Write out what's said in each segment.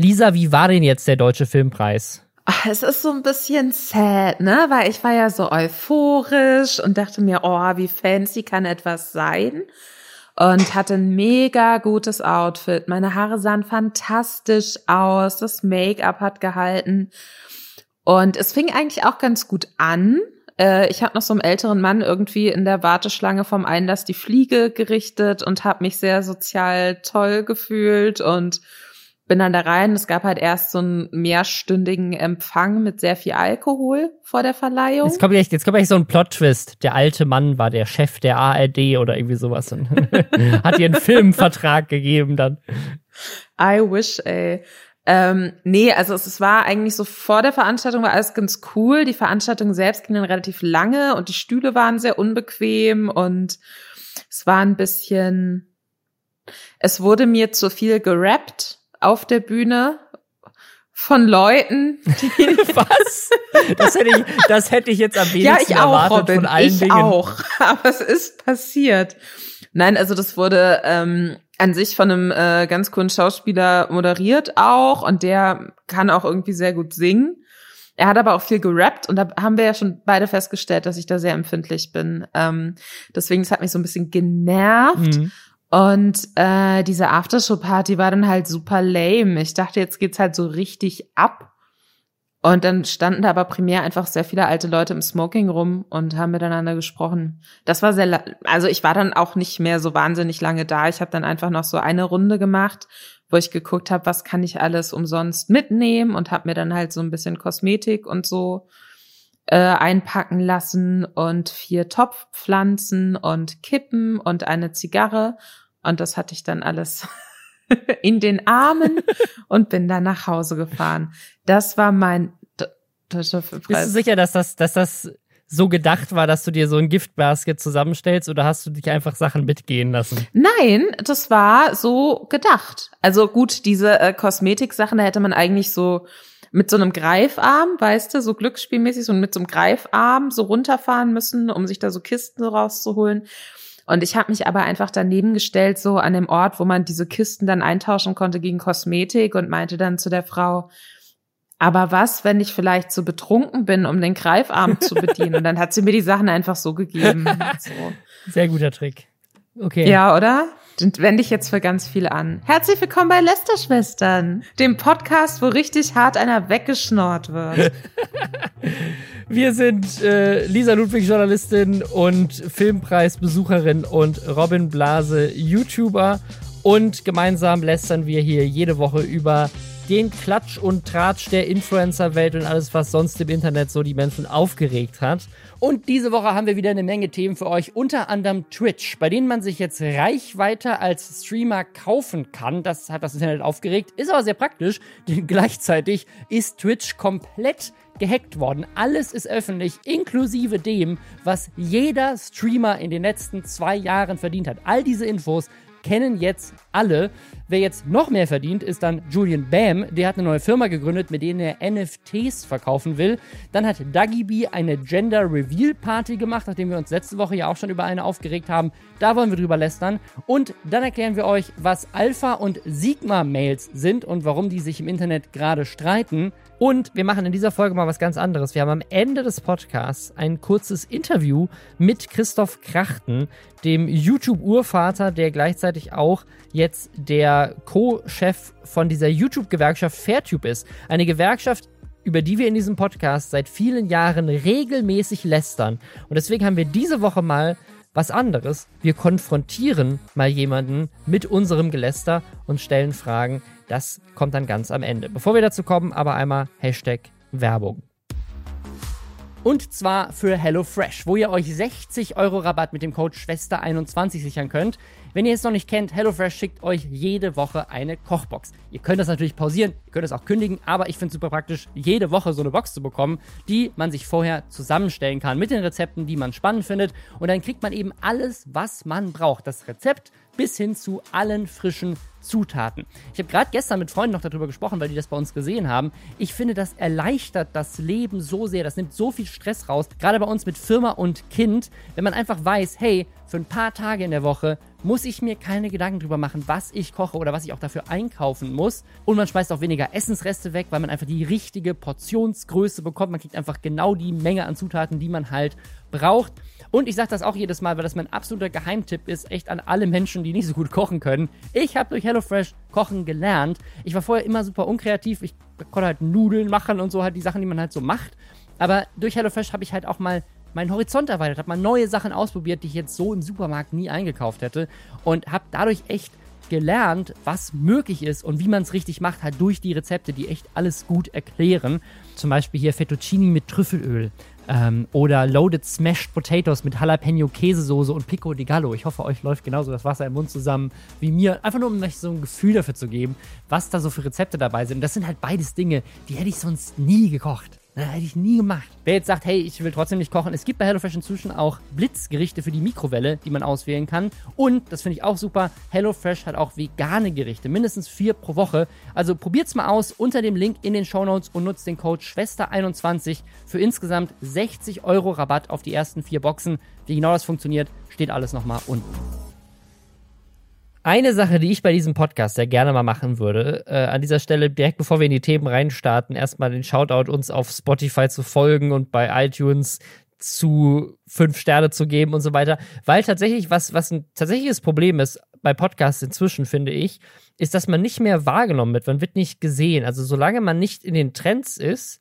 Lisa, wie war denn jetzt der Deutsche Filmpreis? Ach, es ist so ein bisschen sad, ne? Weil ich war ja so euphorisch und dachte mir, oh, wie fancy kann etwas sein? Und hatte ein mega gutes Outfit. Meine Haare sahen fantastisch aus. Das Make-up hat gehalten. Und es fing eigentlich auch ganz gut an. Äh, ich habe noch so einem älteren Mann irgendwie in der Warteschlange vom Einlass die Fliege gerichtet und habe mich sehr sozial toll gefühlt und bin dann da rein. Es gab halt erst so einen mehrstündigen Empfang mit sehr viel Alkohol vor der Verleihung. Jetzt kommt echt, jetzt kommt echt so ein Plot-Twist. Der alte Mann war der Chef der ARD oder irgendwie sowas und hat ihr einen Filmvertrag gegeben dann. I wish, ey. Ähm, nee, also es, es war eigentlich so vor der Veranstaltung war alles ganz cool. Die Veranstaltung selbst ging dann relativ lange und die Stühle waren sehr unbequem und es war ein bisschen, es wurde mir zu viel gerappt auf der Bühne von Leuten, die was? Das hätte ich, das hätte ich jetzt am wenigsten ja, ich auch, erwartet Robin, von allen ich Dingen. auch, aber es ist passiert. Nein, also das wurde ähm, an sich von einem äh, ganz coolen Schauspieler moderiert auch und der kann auch irgendwie sehr gut singen. Er hat aber auch viel gerappt und da haben wir ja schon beide festgestellt, dass ich da sehr empfindlich bin. Ähm, deswegen, es hat mich so ein bisschen genervt. Mhm. Und äh, diese Aftershow-Party war dann halt super lame. Ich dachte, jetzt geht's halt so richtig ab. Und dann standen da aber primär einfach sehr viele alte Leute im Smoking rum und haben miteinander gesprochen. Das war sehr, also ich war dann auch nicht mehr so wahnsinnig lange da. Ich habe dann einfach noch so eine Runde gemacht, wo ich geguckt habe, was kann ich alles umsonst mitnehmen und habe mir dann halt so ein bisschen Kosmetik und so äh, einpacken lassen und vier Topfpflanzen und Kippen und eine Zigarre. Und das hatte ich dann alles in den Armen und bin dann nach Hause gefahren. Das war mein Bist du sicher, dass das, dass das so gedacht war, dass du dir so ein Giftbasket zusammenstellst oder hast du dich einfach Sachen mitgehen lassen? Nein, das war so gedacht. Also gut, diese äh, Kosmetiksachen, da hätte man eigentlich so mit so einem Greifarm, weißt du, so glücksspielmäßig, so mit so einem Greifarm so runterfahren müssen, um sich da so Kisten so rauszuholen. Und ich habe mich aber einfach daneben gestellt, so an dem Ort, wo man diese Kisten dann eintauschen konnte gegen Kosmetik und meinte dann zu der Frau, aber was, wenn ich vielleicht zu betrunken bin, um den Greifarm zu bedienen? Und dann hat sie mir die Sachen einfach so gegeben. So. Sehr guter Trick. Okay. Ja, oder? Den wende ich jetzt für ganz viel an. Herzlich willkommen bei Lester-Schwestern, dem Podcast, wo richtig hart einer weggeschnort wird. Wir sind äh, Lisa Ludwig, Journalistin und Filmpreisbesucherin und Robin Blase, YouTuber. Und gemeinsam lästern wir hier jede Woche über den Klatsch und Tratsch der Influencer-Welt und alles, was sonst im Internet so die Menschen aufgeregt hat. Und diese Woche haben wir wieder eine Menge Themen für euch, unter anderem Twitch, bei denen man sich jetzt Reichweite als Streamer kaufen kann. Das hat das Internet aufgeregt, ist aber sehr praktisch, denn gleichzeitig ist Twitch komplett gehackt worden. Alles ist öffentlich, inklusive dem, was jeder Streamer in den letzten zwei Jahren verdient hat. All diese Infos kennen jetzt alle. Wer jetzt noch mehr verdient, ist dann Julian Bam. Der hat eine neue Firma gegründet, mit denen er NFTs verkaufen will. Dann hat Duggy B eine Gender Reveal Party gemacht, nachdem wir uns letzte Woche ja auch schon über eine aufgeregt haben. Da wollen wir drüber lästern. Und dann erklären wir euch, was Alpha und Sigma Mails sind und warum die sich im Internet gerade streiten. Und wir machen in dieser Folge mal was ganz anderes. Wir haben am Ende des Podcasts ein kurzes Interview mit Christoph Krachten, dem YouTube-Urvater, der gleichzeitig auch jetzt der Co-Chef von dieser YouTube-Gewerkschaft Fairtube ist. Eine Gewerkschaft, über die wir in diesem Podcast seit vielen Jahren regelmäßig lästern. Und deswegen haben wir diese Woche mal was anderes. Wir konfrontieren mal jemanden mit unserem Geläster und stellen Fragen. Das kommt dann ganz am Ende. Bevor wir dazu kommen, aber einmal Hashtag Werbung. Und zwar für HelloFresh, wo ihr euch 60 Euro Rabatt mit dem Code Schwester21 sichern könnt. Wenn ihr es noch nicht kennt, HelloFresh schickt euch jede Woche eine Kochbox. Ihr könnt das natürlich pausieren, ihr könnt es auch kündigen, aber ich finde es super praktisch, jede Woche so eine Box zu bekommen, die man sich vorher zusammenstellen kann mit den Rezepten, die man spannend findet. Und dann kriegt man eben alles, was man braucht. Das Rezept bis hin zu allen frischen Zutaten. Ich habe gerade gestern mit Freunden noch darüber gesprochen, weil die das bei uns gesehen haben. Ich finde, das erleichtert das Leben so sehr. Das nimmt so viel Stress raus. Gerade bei uns mit Firma und Kind, wenn man einfach weiß, hey, für ein paar Tage in der Woche muss ich mir keine Gedanken drüber machen, was ich koche oder was ich auch dafür einkaufen muss. Und man schmeißt auch weniger Essensreste weg, weil man einfach die richtige Portionsgröße bekommt. Man kriegt einfach genau die Menge an Zutaten, die man halt braucht. Und ich sage das auch jedes Mal, weil das mein absoluter Geheimtipp ist, echt an alle Menschen, die nicht so gut kochen können. Ich habe durch HelloFresh kochen gelernt. Ich war vorher immer super unkreativ. Ich konnte halt Nudeln machen und so halt die Sachen, die man halt so macht. Aber durch HelloFresh habe ich halt auch mal meinen Horizont erweitert, habe mal neue Sachen ausprobiert, die ich jetzt so im Supermarkt nie eingekauft hätte und habe dadurch echt gelernt, was möglich ist und wie man es richtig macht, halt durch die Rezepte, die echt alles gut erklären. Zum Beispiel hier Fettuccini mit Trüffelöl ähm, oder Loaded Smashed Potatoes mit Jalapeno Käsesoße und Pico di Gallo. Ich hoffe, euch läuft genauso das Wasser im Mund zusammen wie mir. Einfach nur, um euch so ein Gefühl dafür zu geben, was da so für Rezepte dabei sind. Das sind halt beides Dinge, die hätte ich sonst nie gekocht. Das hätte ich nie gemacht. Wer jetzt sagt, hey, ich will trotzdem nicht kochen, es gibt bei HelloFresh inzwischen auch Blitzgerichte für die Mikrowelle, die man auswählen kann. Und, das finde ich auch super, HelloFresh hat auch vegane Gerichte, mindestens vier pro Woche. Also probiert's mal aus unter dem Link in den Show Notes und nutzt den Code Schwester21 für insgesamt 60 Euro Rabatt auf die ersten vier Boxen. Wie genau das funktioniert, steht alles nochmal unten. Eine Sache, die ich bei diesem Podcast sehr gerne mal machen würde, äh, an dieser Stelle, direkt bevor wir in die Themen reinstarten, erstmal den Shoutout uns auf Spotify zu folgen und bei iTunes zu fünf Sterne zu geben und so weiter. Weil tatsächlich, was, was ein tatsächliches Problem ist bei Podcasts inzwischen, finde ich, ist, dass man nicht mehr wahrgenommen wird. Man wird nicht gesehen. Also solange man nicht in den Trends ist,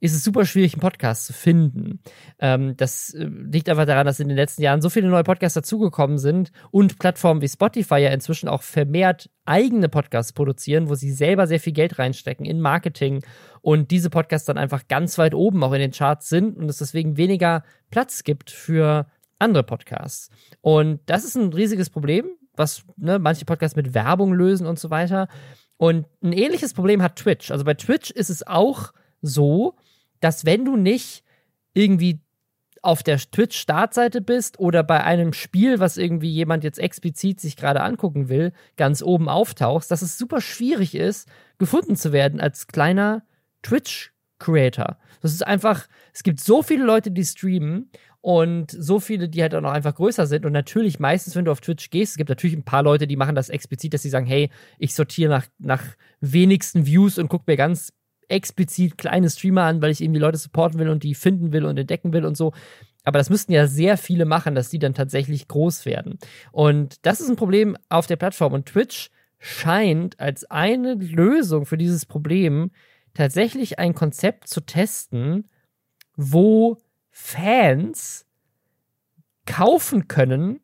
ist es super schwierig, einen Podcast zu finden. Ähm, das äh, liegt einfach daran, dass in den letzten Jahren so viele neue Podcasts dazugekommen sind und Plattformen wie Spotify ja inzwischen auch vermehrt eigene Podcasts produzieren, wo sie selber sehr viel Geld reinstecken in Marketing und diese Podcasts dann einfach ganz weit oben auch in den Charts sind und es deswegen weniger Platz gibt für andere Podcasts. Und das ist ein riesiges Problem, was ne, manche Podcasts mit Werbung lösen und so weiter. Und ein ähnliches Problem hat Twitch. Also bei Twitch ist es auch so, dass wenn du nicht irgendwie auf der Twitch-Startseite bist oder bei einem Spiel, was irgendwie jemand jetzt explizit sich gerade angucken will, ganz oben auftauchst, dass es super schwierig ist, gefunden zu werden als kleiner Twitch-Creator. Das ist einfach, es gibt so viele Leute, die streamen und so viele, die halt auch noch einfach größer sind. Und natürlich, meistens, wenn du auf Twitch gehst, es gibt natürlich ein paar Leute, die machen das explizit, dass sie sagen, hey, ich sortiere nach, nach wenigsten Views und gucke mir ganz explizit kleine Streamer an, weil ich eben die Leute supporten will und die finden will und entdecken will und so. Aber das müssten ja sehr viele machen, dass die dann tatsächlich groß werden. Und das ist ein Problem auf der Plattform. Und Twitch scheint als eine Lösung für dieses Problem tatsächlich ein Konzept zu testen, wo Fans kaufen können,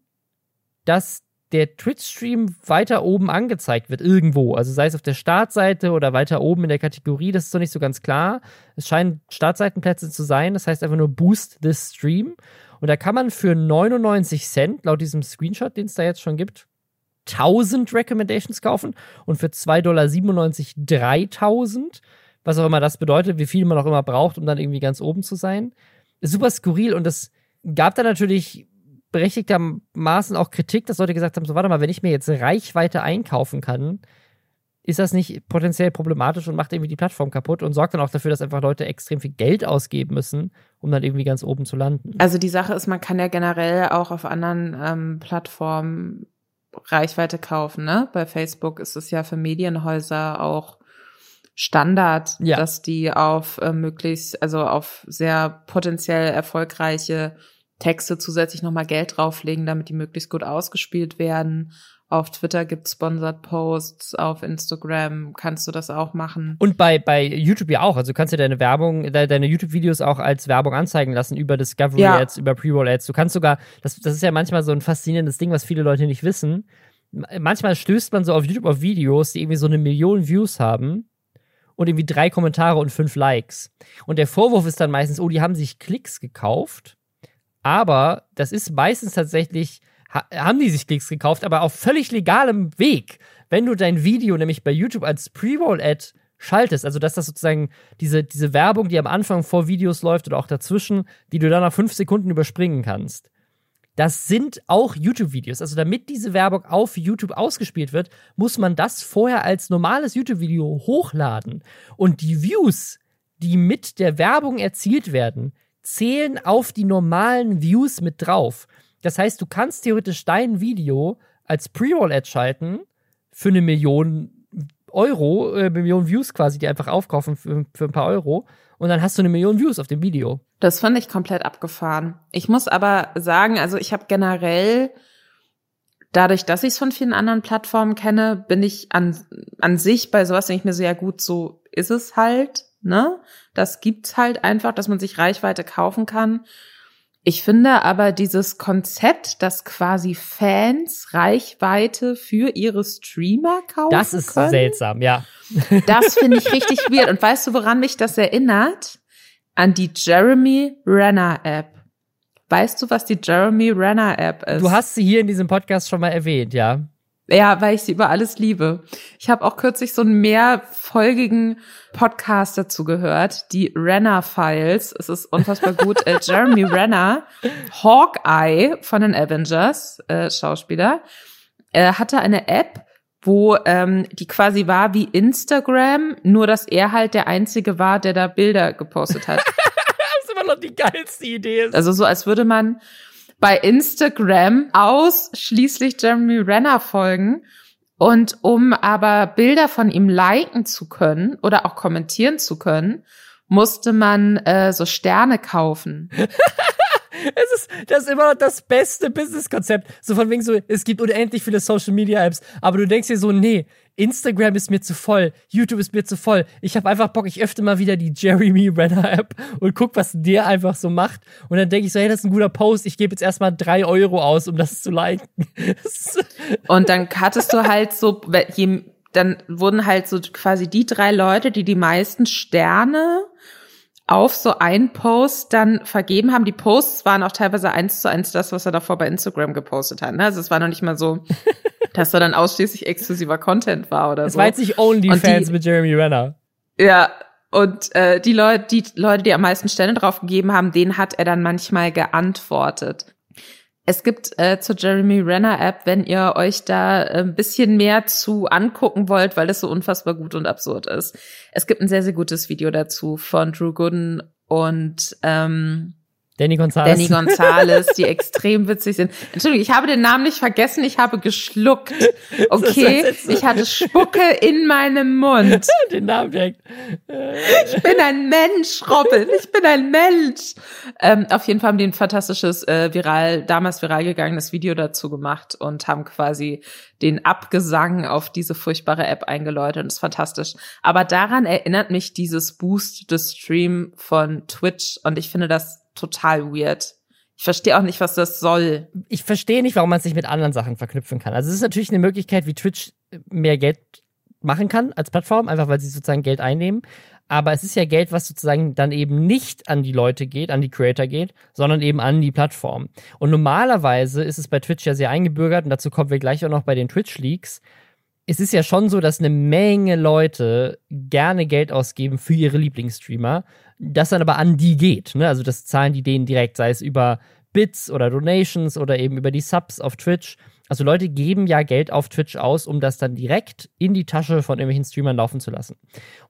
dass der Twitch-Stream weiter oben angezeigt wird, irgendwo. Also sei es auf der Startseite oder weiter oben in der Kategorie, das ist doch nicht so ganz klar. Es scheinen Startseitenplätze zu sein, das heißt einfach nur Boost this Stream. Und da kann man für 99 Cent, laut diesem Screenshot, den es da jetzt schon gibt, 1000 Recommendations kaufen und für 2,97 Dollar 3000. Was auch immer das bedeutet, wie viel man auch immer braucht, um dann irgendwie ganz oben zu sein. Ist super skurril und das gab da natürlich berechtigtermaßen auch Kritik, dass Leute gesagt haben, so warte mal, wenn ich mir jetzt Reichweite einkaufen kann, ist das nicht potenziell problematisch und macht irgendwie die Plattform kaputt und sorgt dann auch dafür, dass einfach Leute extrem viel Geld ausgeben müssen, um dann irgendwie ganz oben zu landen. Also die Sache ist, man kann ja generell auch auf anderen ähm, Plattformen Reichweite kaufen, ne? Bei Facebook ist es ja für Medienhäuser auch Standard, ja. dass die auf äh, möglichst, also auf sehr potenziell erfolgreiche Texte zusätzlich nochmal Geld drauflegen, damit die möglichst gut ausgespielt werden. Auf Twitter gibt Sponsored Posts, auf Instagram kannst du das auch machen. Und bei, bei YouTube ja auch. Also du kannst ja deine Werbung, deine YouTube-Videos auch als Werbung anzeigen lassen über Discovery ja. Ads, über Pre-Roll Ads. Du kannst sogar, das, das ist ja manchmal so ein faszinierendes Ding, was viele Leute nicht wissen. Manchmal stößt man so auf YouTube auf Videos, die irgendwie so eine Million Views haben und irgendwie drei Kommentare und fünf Likes. Und der Vorwurf ist dann meistens, oh, die haben sich Klicks gekauft aber das ist meistens tatsächlich, haben die sich Klicks gekauft, aber auf völlig legalem Weg. Wenn du dein Video nämlich bei YouTube als Pre-Roll-Ad schaltest, also dass das sozusagen diese, diese Werbung, die am Anfang vor Videos läuft oder auch dazwischen, die du dann nach fünf Sekunden überspringen kannst. Das sind auch YouTube-Videos. Also damit diese Werbung auf YouTube ausgespielt wird, muss man das vorher als normales YouTube-Video hochladen. Und die Views, die mit der Werbung erzielt werden, zählen auf die normalen Views mit drauf. Das heißt, du kannst theoretisch dein Video als Pre-Roll-Ad schalten für eine Million Euro, äh, Million Views quasi, die einfach aufkaufen für, für ein paar Euro. Und dann hast du eine Million Views auf dem Video. Das fand ich komplett abgefahren. Ich muss aber sagen, also ich habe generell, dadurch, dass ich es von vielen anderen Plattformen kenne, bin ich an, an sich bei sowas denke ich mir ja gut, so ist es halt, ne? Das gibt's halt einfach, dass man sich Reichweite kaufen kann. Ich finde aber dieses Konzept, dass quasi Fans Reichweite für ihre Streamer kaufen Das ist können, seltsam, ja. Das finde ich richtig weird. Und weißt du, woran mich das erinnert? An die Jeremy Renner App. Weißt du, was die Jeremy Renner App ist? Du hast sie hier in diesem Podcast schon mal erwähnt, ja. Ja, weil ich sie über alles liebe. Ich habe auch kürzlich so einen mehrfolgigen Podcast dazu gehört, die Renner Files. Es ist unfassbar gut. äh, Jeremy Renner, Hawkeye von den Avengers, äh, Schauspieler, äh, hatte eine App, wo ähm, die quasi war wie Instagram, nur dass er halt der Einzige war, der da Bilder gepostet hat. das ist immer noch die geilste Idee. Also so, als würde man bei Instagram ausschließlich Jeremy Renner folgen. Und um aber Bilder von ihm liken zu können oder auch kommentieren zu können, musste man äh, so Sterne kaufen. es ist, das ist immer noch das beste Business-Konzept. So von wegen so, es gibt unendlich viele Social-Media-Apps, aber du denkst dir so, nee, Instagram ist mir zu voll, YouTube ist mir zu voll. Ich habe einfach Bock, ich öffne mal wieder die Jeremy Renner App und guck, was der einfach so macht. Und dann denke ich so, hey, das ist ein guter Post. Ich gebe jetzt erstmal drei Euro aus, um das zu liken. und dann hattest du halt so, je, dann wurden halt so quasi die drei Leute, die die meisten Sterne auf so ein Post dann vergeben haben. Die Posts waren auch teilweise eins zu eins das, was er davor bei Instagram gepostet hat. Ne? Also es war noch nicht mal so, dass da dann ausschließlich exklusiver Content war oder es so. Es war jetzt nicht OnlyFans mit Jeremy Renner. Ja, und äh, die Leute, die Leute, die am meisten Stellen drauf gegeben haben, denen hat er dann manchmal geantwortet. Es gibt äh, zur Jeremy Renner App, wenn ihr euch da äh, ein bisschen mehr zu angucken wollt, weil das so unfassbar gut und absurd ist. Es gibt ein sehr, sehr gutes Video dazu von Drew Gooden und ähm, Danny Gonzalez. Danny Gonzalez, die extrem witzig sind. Entschuldigung, ich habe den Namen nicht vergessen, ich habe geschluckt. Okay, ich hatte Spucke in meinem Mund. den Namen direkt. Ich bin ein Mensch, Robin, ich bin ein Mensch. Ähm, auf jeden Fall haben die ein fantastisches, äh, viral, damals viral gegangenes Video dazu gemacht und haben quasi den Abgesang auf diese furchtbare App eingeläutet und das ist fantastisch. Aber daran erinnert mich dieses Boost des Stream von Twitch und ich finde das total weird. Ich verstehe auch nicht, was das soll. Ich verstehe nicht, warum man es nicht mit anderen Sachen verknüpfen kann. Also es ist natürlich eine Möglichkeit, wie Twitch mehr Geld machen kann als Plattform, einfach weil sie sozusagen Geld einnehmen. Aber es ist ja Geld, was sozusagen dann eben nicht an die Leute geht, an die Creator geht, sondern eben an die Plattform. Und normalerweise ist es bei Twitch ja sehr eingebürgert, und dazu kommen wir gleich auch noch bei den Twitch-Leaks. Es ist ja schon so, dass eine Menge Leute gerne Geld ausgeben für ihre Lieblingsstreamer, das dann aber an die geht. Ne? Also das zahlen die denen direkt, sei es über Bits oder Donations oder eben über die Subs auf Twitch. Also Leute geben ja Geld auf Twitch aus, um das dann direkt in die Tasche von irgendwelchen Streamern laufen zu lassen.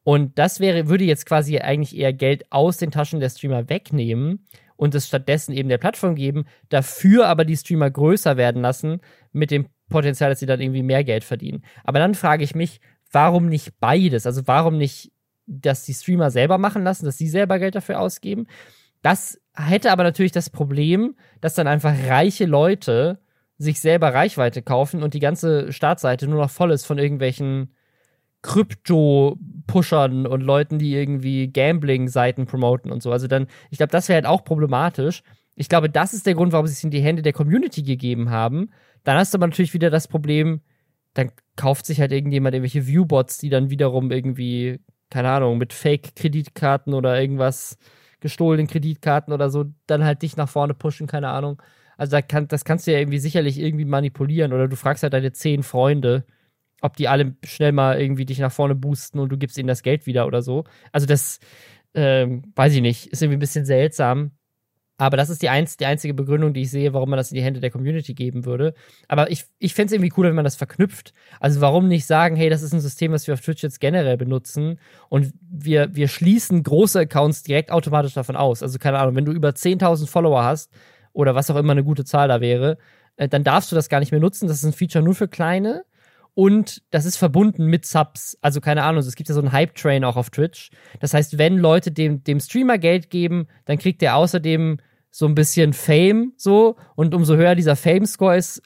Und das wäre, würde jetzt quasi eigentlich eher Geld aus den Taschen der Streamer wegnehmen und es stattdessen eben der Plattform geben, dafür aber die Streamer größer werden lassen, mit dem Potenzial, dass sie dann irgendwie mehr Geld verdienen. Aber dann frage ich mich, warum nicht beides? Also warum nicht das die Streamer selber machen lassen, dass sie selber Geld dafür ausgeben. Das hätte aber natürlich das Problem, dass dann einfach reiche Leute sich selber Reichweite kaufen und die ganze Startseite nur noch voll ist von irgendwelchen Krypto-Pushern und Leuten, die irgendwie Gambling-Seiten promoten und so. Also dann, ich glaube, das wäre halt auch problematisch. Ich glaube, das ist der Grund, warum sie es in die Hände der Community gegeben haben. Dann hast du aber natürlich wieder das Problem, dann kauft sich halt irgendjemand irgendwelche Viewbots, die dann wiederum irgendwie keine Ahnung, mit Fake-Kreditkarten oder irgendwas gestohlenen Kreditkarten oder so, dann halt dich nach vorne pushen, keine Ahnung. Also da kann, das kannst du ja irgendwie sicherlich irgendwie manipulieren oder du fragst halt deine zehn Freunde, ob die alle schnell mal irgendwie dich nach vorne boosten und du gibst ihnen das Geld wieder oder so. Also das, ähm, weiß ich nicht, ist irgendwie ein bisschen seltsam. Aber das ist die, einz die einzige Begründung, die ich sehe, warum man das in die Hände der Community geben würde. Aber ich, ich fände es irgendwie cooler, wenn man das verknüpft. Also warum nicht sagen, hey, das ist ein System, was wir auf Twitch jetzt generell benutzen und wir, wir schließen große Accounts direkt automatisch davon aus. Also keine Ahnung, wenn du über 10.000 Follower hast oder was auch immer eine gute Zahl da wäre, äh, dann darfst du das gar nicht mehr nutzen. Das ist ein Feature nur für kleine. Und das ist verbunden mit Subs. Also keine Ahnung, es gibt ja so einen Hype-Train auch auf Twitch. Das heißt, wenn Leute dem, dem Streamer Geld geben, dann kriegt er außerdem so ein bisschen Fame so. Und umso höher dieser Fame-Score ist,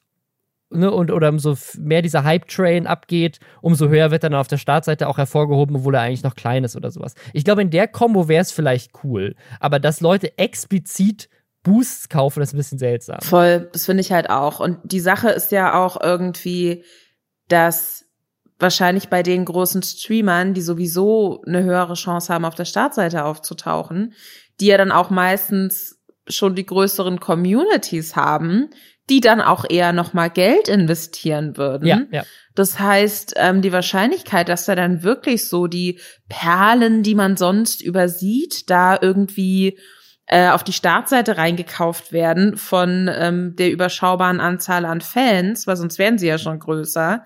ne, und oder umso mehr dieser Hype-Train abgeht, umso höher wird dann auf der Startseite auch hervorgehoben, obwohl er eigentlich noch klein ist oder sowas. Ich glaube, in der Kombo wäre es vielleicht cool. Aber dass Leute explizit Boosts kaufen, ist ein bisschen seltsam. Voll, das finde ich halt auch. Und die Sache ist ja auch irgendwie, dass wahrscheinlich bei den großen Streamern, die sowieso eine höhere Chance haben, auf der Startseite aufzutauchen, die ja dann auch meistens schon die größeren Communities haben, die dann auch eher nochmal Geld investieren würden. Ja, ja. Das heißt, ähm, die Wahrscheinlichkeit, dass da dann wirklich so die Perlen, die man sonst übersieht, da irgendwie äh, auf die Startseite reingekauft werden von ähm, der überschaubaren Anzahl an Fans, weil sonst wären sie ja schon größer,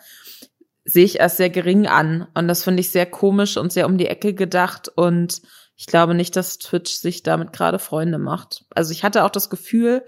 sehe ich erst sehr gering an. Und das finde ich sehr komisch und sehr um die Ecke gedacht. Und ich glaube nicht, dass Twitch sich damit gerade Freunde macht. Also ich hatte auch das Gefühl,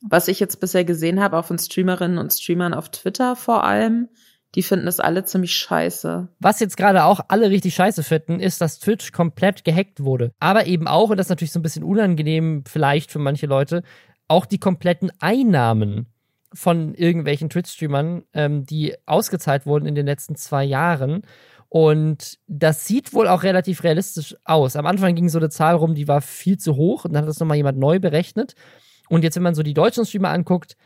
was ich jetzt bisher gesehen habe, auch von Streamerinnen und Streamern auf Twitter vor allem, die finden das alle ziemlich scheiße. Was jetzt gerade auch alle richtig scheiße finden, ist, dass Twitch komplett gehackt wurde. Aber eben auch, und das ist natürlich so ein bisschen unangenehm vielleicht für manche Leute, auch die kompletten Einnahmen von irgendwelchen Twitch-Streamern, ähm, die ausgezahlt wurden in den letzten zwei Jahren. Und das sieht wohl auch relativ realistisch aus. Am Anfang ging so eine Zahl rum, die war viel zu hoch und dann hat das nochmal jemand neu berechnet. Und jetzt, wenn man so die deutschen Streamer anguckt,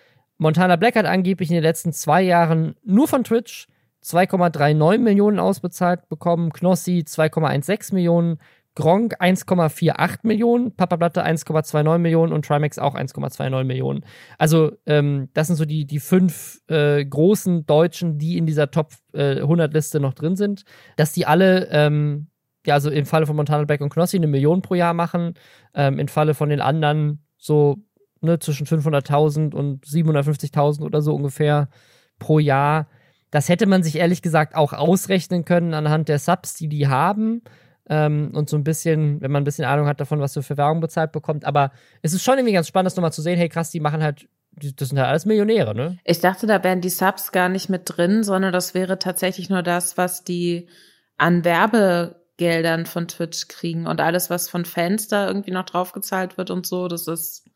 Montana Black hat angeblich in den letzten zwei Jahren nur von Twitch 2,39 Millionen ausbezahlt bekommen, Knossi 2,16 Millionen, Gronk 1,48 Millionen, Papa Platte 1,29 Millionen und Trimax auch 1,29 Millionen. Also ähm, das sind so die, die fünf äh, großen Deutschen, die in dieser Top äh, 100 Liste noch drin sind. Dass die alle, ähm, ja, also im Falle von Montana Black und Knossi eine Million pro Jahr machen, ähm, im Falle von den anderen so ne, zwischen 500.000 und 750.000 oder so ungefähr pro Jahr. Das hätte man sich ehrlich gesagt auch ausrechnen können anhand der Subs, die die haben. Ähm, und so ein bisschen, wenn man ein bisschen Ahnung hat davon, was du für Werbung bezahlt bekommt. Aber es ist schon irgendwie ganz spannend, das nochmal zu sehen, hey krass, die machen halt, das sind halt alles Millionäre, ne? Ich dachte, da wären die Subs gar nicht mit drin, sondern das wäre tatsächlich nur das, was die an Werbegeldern von Twitch kriegen und alles, was von Fans da irgendwie noch draufgezahlt wird und so, das ist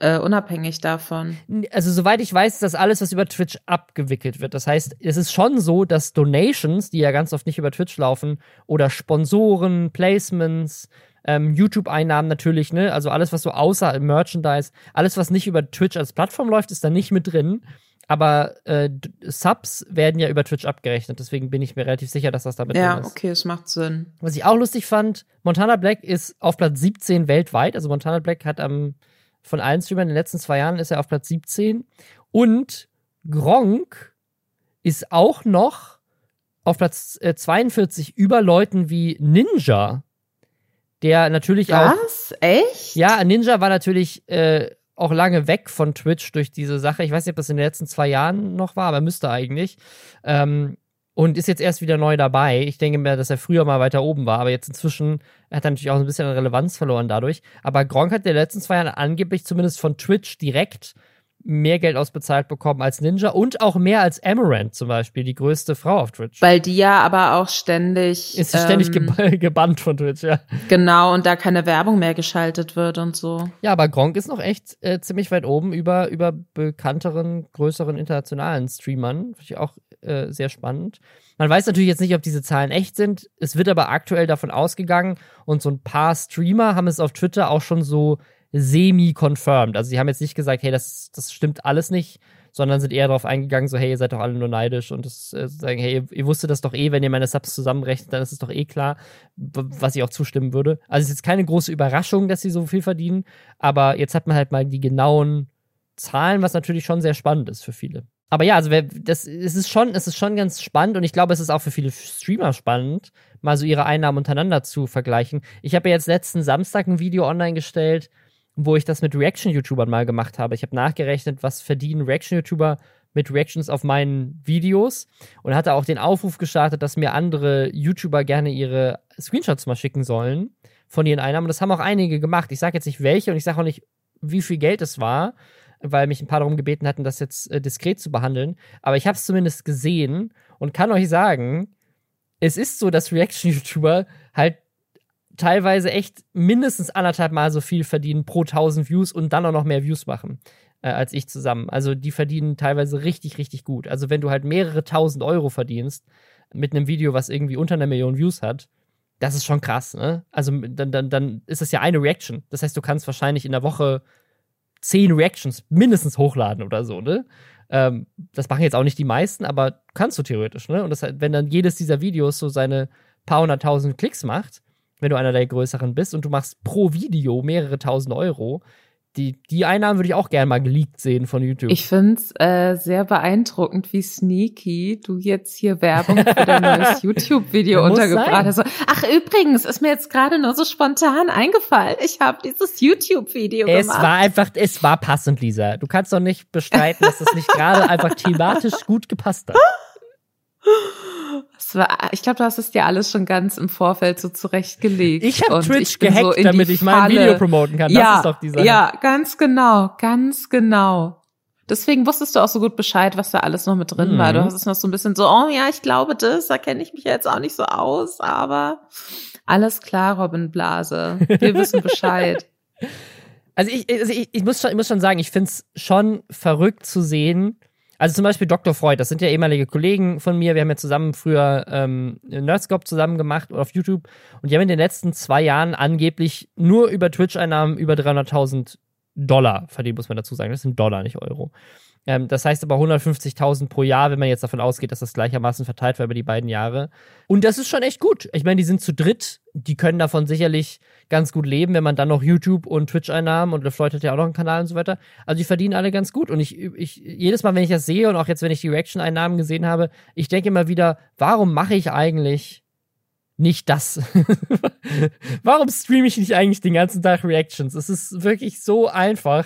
äh, unabhängig davon. Also soweit ich weiß, ist das alles, was über Twitch abgewickelt wird. Das heißt, es ist schon so, dass Donations, die ja ganz oft nicht über Twitch laufen, oder Sponsoren, Placements, ähm, YouTube-Einnahmen natürlich, ne, also alles, was so außer Merchandise, alles, was nicht über Twitch als Plattform läuft, ist da nicht mit drin. Aber äh, Subs werden ja über Twitch abgerechnet, deswegen bin ich mir relativ sicher, dass das damit ja, drin ist. Ja, okay, es macht Sinn. Was ich auch lustig fand, Montana Black ist auf Platz 17 weltweit. Also Montana Black hat am von allen Streamern in den letzten zwei Jahren ist er auf Platz 17. Und Gronk ist auch noch auf Platz äh, 42 über Leuten wie Ninja. Der natürlich Was? auch. Was? Echt? Ja, Ninja war natürlich äh, auch lange weg von Twitch durch diese Sache. Ich weiß nicht, ob das in den letzten zwei Jahren noch war, aber müsste eigentlich. Ähm, und ist jetzt erst wieder neu dabei. Ich denke mir, dass er früher mal weiter oben war, aber jetzt inzwischen hat er natürlich auch ein bisschen an Relevanz verloren dadurch. Aber Gronk hat in den letzten zwei Jahren angeblich zumindest von Twitch direkt mehr Geld ausbezahlt bekommen als Ninja und auch mehr als Amaranth zum Beispiel, die größte Frau auf Twitch. Weil die ja aber auch ständig. Ist sie ähm, ständig geb gebannt von Twitch, ja. Genau, und da keine Werbung mehr geschaltet wird und so. Ja, aber Gronk ist noch echt äh, ziemlich weit oben über, über bekannteren, größeren internationalen Streamern. Finde ich auch äh, sehr spannend. Man weiß natürlich jetzt nicht, ob diese Zahlen echt sind. Es wird aber aktuell davon ausgegangen und so ein paar Streamer haben es auf Twitter auch schon so semi-confirmed. Also sie haben jetzt nicht gesagt, hey, das, das stimmt alles nicht, sondern sind eher darauf eingegangen, so, hey, ihr seid doch alle nur neidisch und das äh, sagen, hey, ihr, ihr, wusstet das doch eh, wenn ihr meine Subs zusammenrechnet, dann ist es doch eh klar, was ich auch zustimmen würde. Also es ist jetzt keine große Überraschung, dass sie so viel verdienen, aber jetzt hat man halt mal die genauen Zahlen, was natürlich schon sehr spannend ist für viele aber ja, also das, es ist schon, es ist schon ganz spannend und ich glaube, es ist auch für viele Streamer spannend, mal so ihre Einnahmen untereinander zu vergleichen. Ich habe ja jetzt letzten Samstag ein Video online gestellt, wo ich das mit Reaction-YouTubern mal gemacht habe. Ich habe nachgerechnet, was verdienen Reaction-YouTuber mit Reactions auf meinen Videos und hatte auch den Aufruf gestartet, dass mir andere YouTuber gerne ihre Screenshots mal schicken sollen von ihren Einnahmen. Das haben auch einige gemacht. Ich sage jetzt nicht welche und ich sage auch nicht, wie viel Geld es war. Weil mich ein paar darum gebeten hatten, das jetzt äh, diskret zu behandeln. Aber ich habe es zumindest gesehen und kann euch sagen, es ist so, dass Reaction-YouTuber halt teilweise echt mindestens anderthalb Mal so viel verdienen pro 1000 Views und dann auch noch mehr Views machen äh, als ich zusammen. Also die verdienen teilweise richtig, richtig gut. Also wenn du halt mehrere tausend Euro verdienst mit einem Video, was irgendwie unter einer Million Views hat, das ist schon krass, ne? Also dann, dann, dann ist es ja eine Reaction. Das heißt, du kannst wahrscheinlich in der Woche zehn Reactions mindestens hochladen oder so, ne? Ähm, das machen jetzt auch nicht die meisten, aber kannst du theoretisch, ne? Und das, wenn dann jedes dieser Videos so seine paar hunderttausend Klicks macht, wenn du einer der größeren bist und du machst pro Video mehrere tausend Euro, die, die Einnahmen würde ich auch gerne mal geleakt sehen von YouTube. Ich find's äh, sehr beeindruckend, wie sneaky du jetzt hier Werbung für dein neues YouTube-Video untergebracht hast. Ach, übrigens, ist mir jetzt gerade nur so spontan eingefallen. Ich habe dieses YouTube-Video gemacht. Es war einfach, es war passend, Lisa. Du kannst doch nicht bestreiten, dass das nicht gerade einfach thematisch gut gepasst hat. War, ich glaube, du hast es dir alles schon ganz im Vorfeld so zurechtgelegt. Ich habe Twitch ich gehackt, so damit ich mein Video promoten kann. Das ja, ist doch die Sache. Ja, ganz genau, ganz genau. Deswegen wusstest du auch so gut Bescheid, was da alles noch mit drin mhm. war. Du hast es noch so ein bisschen so, oh ja, ich glaube das, da kenne ich mich jetzt auch nicht so aus, aber alles klar, Robin Blase. Wir wissen Bescheid. Also ich, also ich, ich, muss schon, ich muss schon sagen, ich find's schon verrückt zu sehen, also zum Beispiel Dr. Freud, das sind ja ehemalige Kollegen von mir. Wir haben ja zusammen früher ähm, Nerdscope zusammen gemacht auf YouTube. Und die haben in den letzten zwei Jahren angeblich nur über Twitch-Einnahmen über 300.000 Dollar verdient, muss man dazu sagen. Das sind Dollar, nicht Euro. Ähm, das heißt aber 150.000 pro Jahr, wenn man jetzt davon ausgeht, dass das gleichermaßen verteilt war über die beiden Jahre. Und das ist schon echt gut. Ich meine, die sind zu dritt. Die können davon sicherlich ganz gut leben, wenn man dann noch YouTube und Twitch-Einnahmen und LeFloid hat ja auch noch einen Kanal und so weiter. Also die verdienen alle ganz gut. Und ich, ich, jedes Mal, wenn ich das sehe und auch jetzt, wenn ich die Reaction-Einnahmen gesehen habe, ich denke immer wieder, warum mache ich eigentlich nicht das? warum streame ich nicht eigentlich den ganzen Tag Reactions? Es ist wirklich so einfach.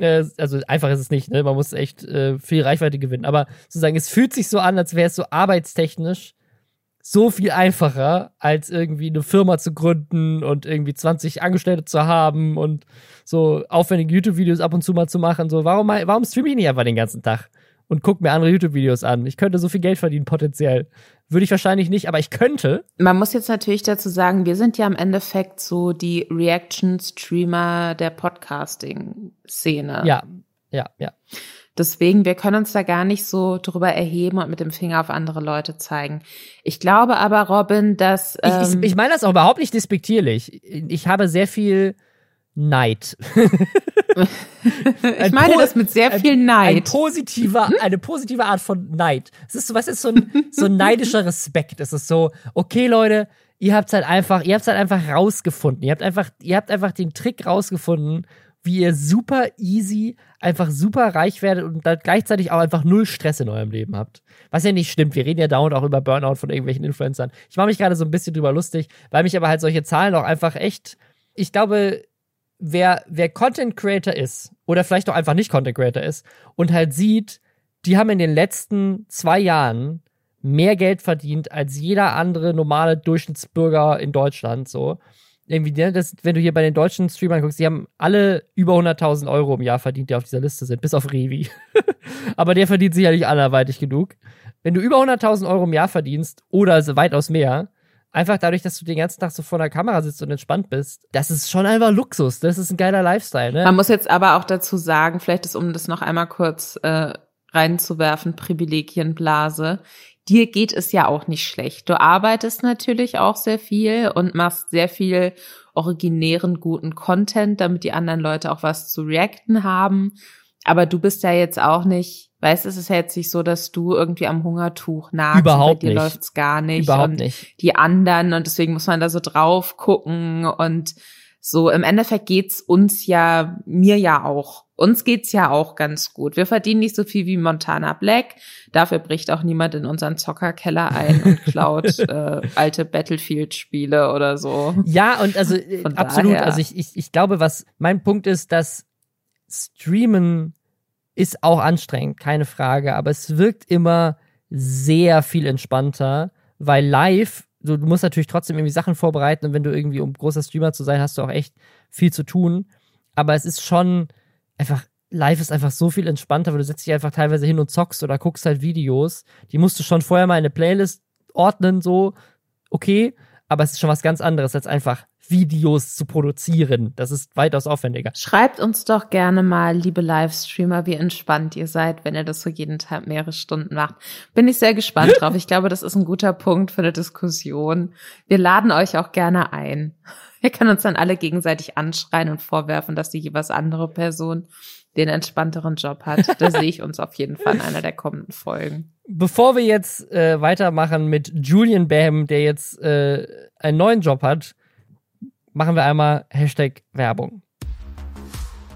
Äh, also einfach ist es nicht, ne? Man muss echt äh, viel Reichweite gewinnen. Aber sozusagen, es fühlt sich so an, als wäre es so arbeitstechnisch so viel einfacher, als irgendwie eine Firma zu gründen und irgendwie 20 Angestellte zu haben und so aufwendige YouTube-Videos ab und zu mal zu machen. So, warum, warum streame ich nicht einfach den ganzen Tag und gucke mir andere YouTube-Videos an? Ich könnte so viel Geld verdienen, potenziell. Würde ich wahrscheinlich nicht, aber ich könnte. Man muss jetzt natürlich dazu sagen, wir sind ja im Endeffekt so die Reaction-Streamer der Podcasting-Szene. Ja, ja, ja. Deswegen, wir können uns da gar nicht so drüber erheben und mit dem Finger auf andere Leute zeigen. Ich glaube aber, Robin, dass. Ähm, ich, ich, ich meine das auch überhaupt nicht despektierlich. Ich habe sehr viel Neid. ich meine das mit sehr viel Neid. Ein positiver, eine positive Art von Neid. Es ist so, was ist so ein, so ein neidischer Respekt. Es ist so, okay, Leute, ihr habt's halt einfach, ihr habt's halt einfach rausgefunden. Ihr habt einfach, ihr habt einfach den Trick rausgefunden, wie ihr super easy einfach super reich werdet und dann gleichzeitig auch einfach null Stress in eurem Leben habt. Was ja nicht stimmt. Wir reden ja dauernd auch über Burnout von irgendwelchen Influencern. Ich mache mich gerade so ein bisschen drüber lustig, weil mich aber halt solche Zahlen auch einfach echt, ich glaube, wer, wer Content Creator ist oder vielleicht auch einfach nicht Content Creator ist und halt sieht, die haben in den letzten zwei Jahren mehr Geld verdient als jeder andere normale Durchschnittsbürger in Deutschland, so. Irgendwie, ne, das, wenn du hier bei den deutschen Streamern guckst, die haben alle über 100.000 Euro im Jahr verdient, die auf dieser Liste sind, bis auf Revi. Aber der verdient sicherlich anderweitig genug. Wenn du über 100.000 Euro im Jahr verdienst oder weitaus mehr, einfach dadurch, dass du den ganzen Tag so vor der Kamera sitzt und entspannt bist, das ist schon einfach Luxus. Das ist ein geiler Lifestyle. Ne? Man muss jetzt aber auch dazu sagen, vielleicht ist, um das noch einmal kurz äh, reinzuwerfen, Privilegienblase. Dir geht es ja auch nicht schlecht. Du arbeitest natürlich auch sehr viel und machst sehr viel originären, guten Content, damit die anderen Leute auch was zu reacten haben. Aber du bist ja jetzt auch nicht, weißt, es ist ja jetzt nicht so, dass du irgendwie am Hungertuch nagst. Überhaupt bei dir nicht. läuft's gar nicht. Überhaupt und nicht. Die anderen und deswegen muss man da so drauf gucken und so im Endeffekt geht's uns ja, mir ja auch. Uns geht's ja auch ganz gut. Wir verdienen nicht so viel wie Montana Black. Dafür bricht auch niemand in unseren Zockerkeller ein und klaut äh, alte Battlefield-Spiele oder so. Ja, und also Von absolut. Daher. Also ich, ich, ich glaube, was mein Punkt ist, dass Streamen ist auch anstrengend, keine Frage, aber es wirkt immer sehr viel entspannter, weil live, du, du musst natürlich trotzdem irgendwie Sachen vorbereiten und wenn du irgendwie, um großer Streamer zu sein, hast du auch echt viel zu tun. Aber es ist schon einfach live ist einfach so viel entspannter, weil du setzt dich einfach teilweise hin und zockst oder guckst halt Videos. Die musst du schon vorher mal in eine Playlist ordnen, so, okay, aber es ist schon was ganz anderes, als einfach Videos zu produzieren. Das ist weitaus aufwendiger. Schreibt uns doch gerne mal, liebe Livestreamer, wie entspannt ihr seid, wenn ihr das so jeden Tag mehrere Stunden macht. Bin ich sehr gespannt drauf. Ich glaube, das ist ein guter Punkt für eine Diskussion. Wir laden euch auch gerne ein. Wir können uns dann alle gegenseitig anschreien und vorwerfen, dass die jeweils andere Person den entspannteren Job hat. Da sehe ich uns auf jeden Fall in einer der kommenden Folgen. Bevor wir jetzt äh, weitermachen mit Julian Bam, der jetzt äh, einen neuen Job hat, machen wir einmal Hashtag Werbung.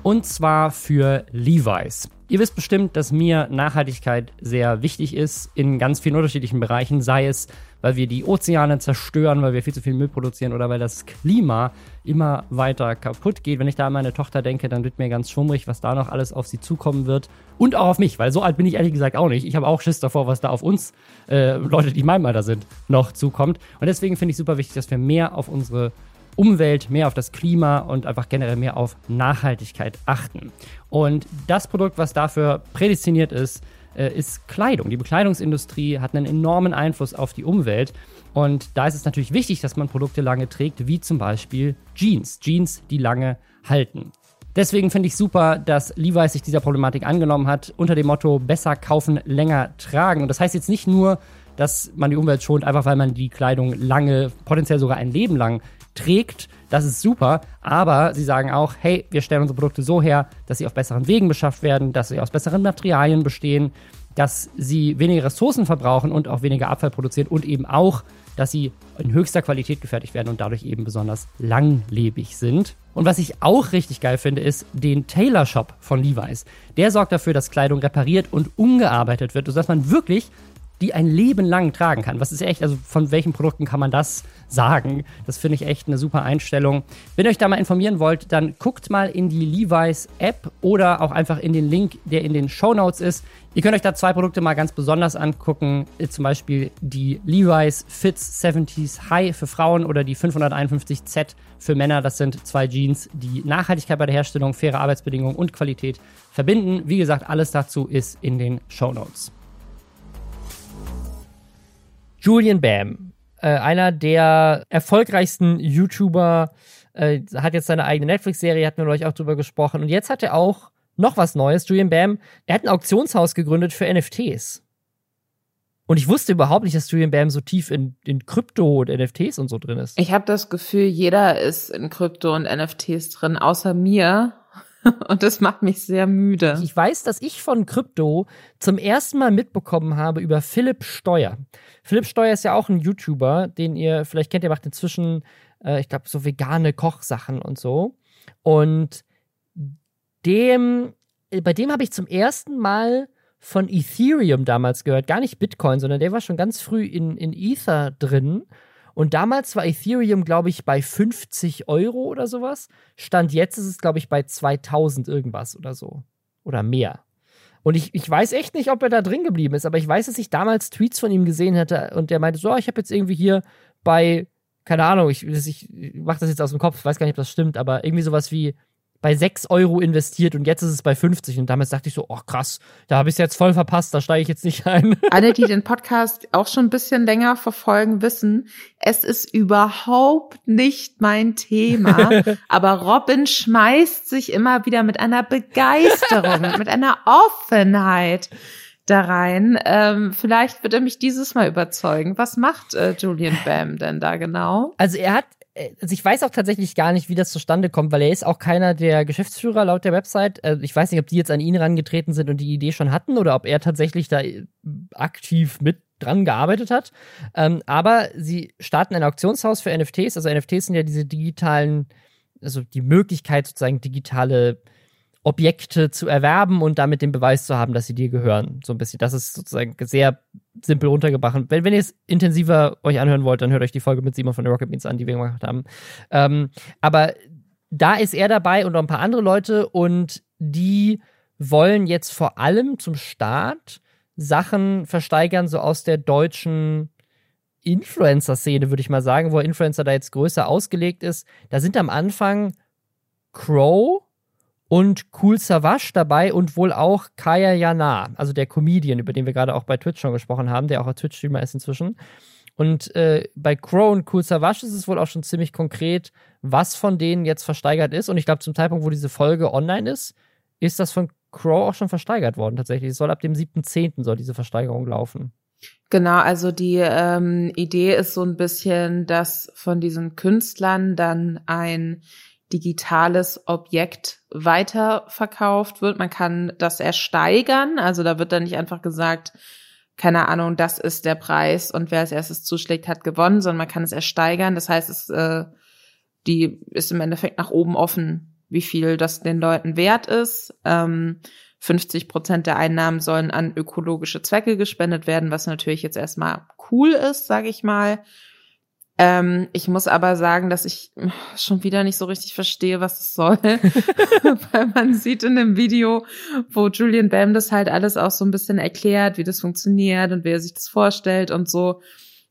Und zwar für Levi's. Ihr wisst bestimmt, dass mir Nachhaltigkeit sehr wichtig ist in ganz vielen unterschiedlichen Bereichen, sei es, weil wir die Ozeane zerstören, weil wir viel zu viel Müll produzieren oder weil das Klima immer weiter kaputt geht. Wenn ich da an meine Tochter denke, dann wird mir ganz schwummrig, was da noch alles auf sie zukommen wird. Und auch auf mich, weil so alt bin ich ehrlich gesagt auch nicht. Ich habe auch Schiss davor, was da auf uns, äh, Leute, die in meinem Alter sind, noch zukommt. Und deswegen finde ich super wichtig, dass wir mehr auf unsere Umwelt, mehr auf das Klima und einfach generell mehr auf Nachhaltigkeit achten. Und das Produkt, was dafür prädestiniert ist, äh, ist Kleidung. Die Bekleidungsindustrie hat einen enormen Einfluss auf die Umwelt. Und da ist es natürlich wichtig, dass man Produkte lange trägt, wie zum Beispiel Jeans. Jeans, die lange halten. Deswegen finde ich super, dass Levi's sich dieser Problematik angenommen hat, unter dem Motto besser kaufen, länger tragen. Und das heißt jetzt nicht nur, dass man die Umwelt schont, einfach weil man die Kleidung lange, potenziell sogar ein Leben lang trägt. Das ist super, aber sie sagen auch, hey, wir stellen unsere Produkte so her, dass sie auf besseren Wegen beschafft werden, dass sie aus besseren Materialien bestehen, dass sie weniger Ressourcen verbrauchen und auch weniger Abfall produzieren und eben auch, dass sie in höchster Qualität gefertigt werden und dadurch eben besonders langlebig sind. Und was ich auch richtig geil finde, ist den Tailor Shop von Levi's. Der sorgt dafür, dass Kleidung repariert und umgearbeitet wird, sodass man wirklich die ein Leben lang tragen kann. Was ist echt, also von welchen Produkten kann man das sagen? Das finde ich echt eine super Einstellung. Wenn ihr euch da mal informieren wollt, dann guckt mal in die Levi's App oder auch einfach in den Link, der in den Show Notes ist. Ihr könnt euch da zwei Produkte mal ganz besonders angucken. Zum Beispiel die Levi's Fits 70s High für Frauen oder die 551Z für Männer. Das sind zwei Jeans, die Nachhaltigkeit bei der Herstellung, faire Arbeitsbedingungen und Qualität verbinden. Wie gesagt, alles dazu ist in den Show Notes. Julian Bam, äh, einer der erfolgreichsten YouTuber, äh, hat jetzt seine eigene Netflix-Serie, hatten wir euch auch drüber gesprochen. Und jetzt hat er auch noch was Neues. Julian Bam, er hat ein Auktionshaus gegründet für NFTs. Und ich wusste überhaupt nicht, dass Julian Bam so tief in, in Krypto und NFTs und so drin ist. Ich habe das Gefühl, jeder ist in Krypto und NFTs drin, außer mir. Und das macht mich sehr müde. Ich weiß, dass ich von Krypto zum ersten Mal mitbekommen habe über Philipp Steuer. Philipp Steuer ist ja auch ein YouTuber, den ihr vielleicht kennt. Der macht inzwischen, äh, ich glaube, so vegane Kochsachen und so. Und dem, bei dem habe ich zum ersten Mal von Ethereum damals gehört. Gar nicht Bitcoin, sondern der war schon ganz früh in, in Ether drin. Und damals war Ethereum, glaube ich, bei 50 Euro oder sowas. Stand jetzt ist es, glaube ich, bei 2000 irgendwas oder so. Oder mehr. Und ich, ich weiß echt nicht, ob er da drin geblieben ist, aber ich weiß, dass ich damals Tweets von ihm gesehen hätte und der meinte so, oh, ich habe jetzt irgendwie hier bei, keine Ahnung, ich, ich mache das jetzt aus dem Kopf, weiß gar nicht, ob das stimmt, aber irgendwie sowas wie bei 6 Euro investiert und jetzt ist es bei 50. Und damals dachte ich so, oh krass, da habe ich es jetzt voll verpasst, da steige ich jetzt nicht ein. Alle, die den Podcast auch schon ein bisschen länger verfolgen, wissen, es ist überhaupt nicht mein Thema. aber Robin schmeißt sich immer wieder mit einer Begeisterung, mit einer Offenheit da rein. Ähm, vielleicht wird er mich dieses Mal überzeugen. Was macht äh, Julian Bam denn da genau? Also er hat also ich weiß auch tatsächlich gar nicht, wie das zustande kommt, weil er ist auch keiner der Geschäftsführer laut der Website. Also ich weiß nicht, ob die jetzt an ihn rangetreten sind und die Idee schon hatten oder ob er tatsächlich da äh, aktiv mit dran gearbeitet hat. Ähm, aber sie starten ein Auktionshaus für NFTs. Also NFTs sind ja diese digitalen, also die Möglichkeit sozusagen digitale Objekte zu erwerben und damit den Beweis zu haben, dass sie dir gehören. So ein bisschen. Das ist sozusagen sehr simpel runtergebracht. Wenn, wenn ihr es intensiver euch anhören wollt, dann hört euch die Folge mit Simon von den Rocket Beans an, die wir gemacht haben. Ähm, aber da ist er dabei und noch ein paar andere Leute und die wollen jetzt vor allem zum Start Sachen versteigern, so aus der deutschen Influencer-Szene, würde ich mal sagen, wo Influencer da jetzt größer ausgelegt ist. Da sind am Anfang Crow, und Cool Savage dabei und wohl auch Kaya Jana, also der Comedian, über den wir gerade auch bei Twitch schon gesprochen haben, der auch ein Twitch-Streamer ist inzwischen. Und äh, bei Crow und Cool Savage ist es wohl auch schon ziemlich konkret, was von denen jetzt versteigert ist. Und ich glaube, zum Zeitpunkt, wo diese Folge online ist, ist das von Crow auch schon versteigert worden tatsächlich. Es soll ab dem 7.10. soll diese Versteigerung laufen. Genau, also die ähm, Idee ist so ein bisschen, dass von diesen Künstlern dann ein digitales Objekt weiterverkauft wird. Man kann das ersteigern, also da wird dann nicht einfach gesagt, keine Ahnung, das ist der Preis und wer als erstes zuschlägt, hat gewonnen, sondern man kann es ersteigern. Das heißt, es äh, die ist im Endeffekt nach oben offen, wie viel das den Leuten wert ist. Ähm, 50 Prozent der Einnahmen sollen an ökologische Zwecke gespendet werden, was natürlich jetzt erstmal cool ist, sage ich mal. Ähm, ich muss aber sagen, dass ich schon wieder nicht so richtig verstehe, was es soll. Weil man sieht in dem Video, wo Julian Bam das halt alles auch so ein bisschen erklärt, wie das funktioniert und wie er sich das vorstellt und so,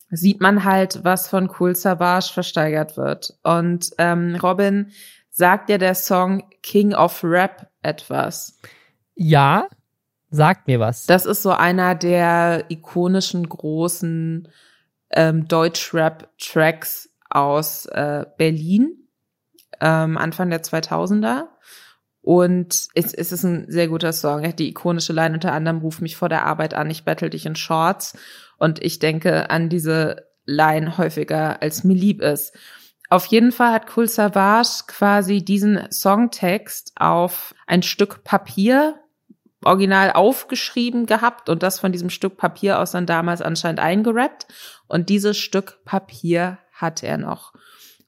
sieht man halt, was von Cool Savage versteigert wird. Und ähm, Robin, sagt ja der Song King of Rap etwas? Ja, sagt mir was. Das ist so einer der ikonischen großen ähm, Deutschrap-Tracks aus äh, Berlin, ähm, Anfang der 2000er. Und es, es ist ein sehr guter Song. Er hat die ikonische Line unter anderem Ruf mich vor der Arbeit an, ich battle dich in Shorts. Und ich denke an diese Line häufiger, als mir lieb ist. Auf jeden Fall hat Cool Savage quasi diesen Songtext auf ein Stück Papier original aufgeschrieben gehabt und das von diesem Stück Papier aus dann damals anscheinend eingerappt. Und dieses Stück Papier hat er noch.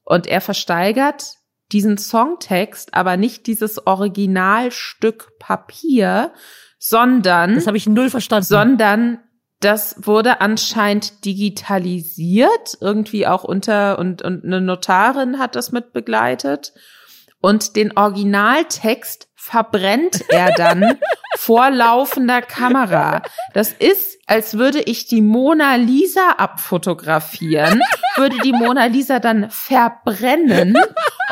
Und er versteigert diesen Songtext, aber nicht dieses Originalstück Papier, sondern. Das habe ich null verstanden. Sondern das wurde anscheinend digitalisiert, irgendwie auch unter, und, und eine Notarin hat das mit begleitet. Und den Originaltext verbrennt er dann vor laufender Kamera. Das ist, als würde ich die Mona Lisa abfotografieren, würde die Mona Lisa dann verbrennen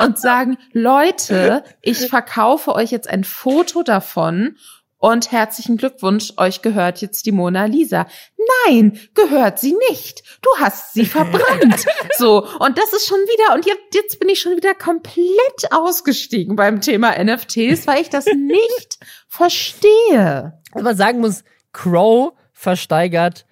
und sagen, Leute, ich verkaufe euch jetzt ein Foto davon und herzlichen Glückwunsch, euch gehört jetzt die Mona Lisa. Nein, gehört sie nicht. Du hast sie verbrannt. so, und das ist schon wieder, und jetzt, jetzt bin ich schon wieder komplett ausgestiegen beim Thema NFTs, weil ich das nicht verstehe. Aber sagen muss, Crow versteigert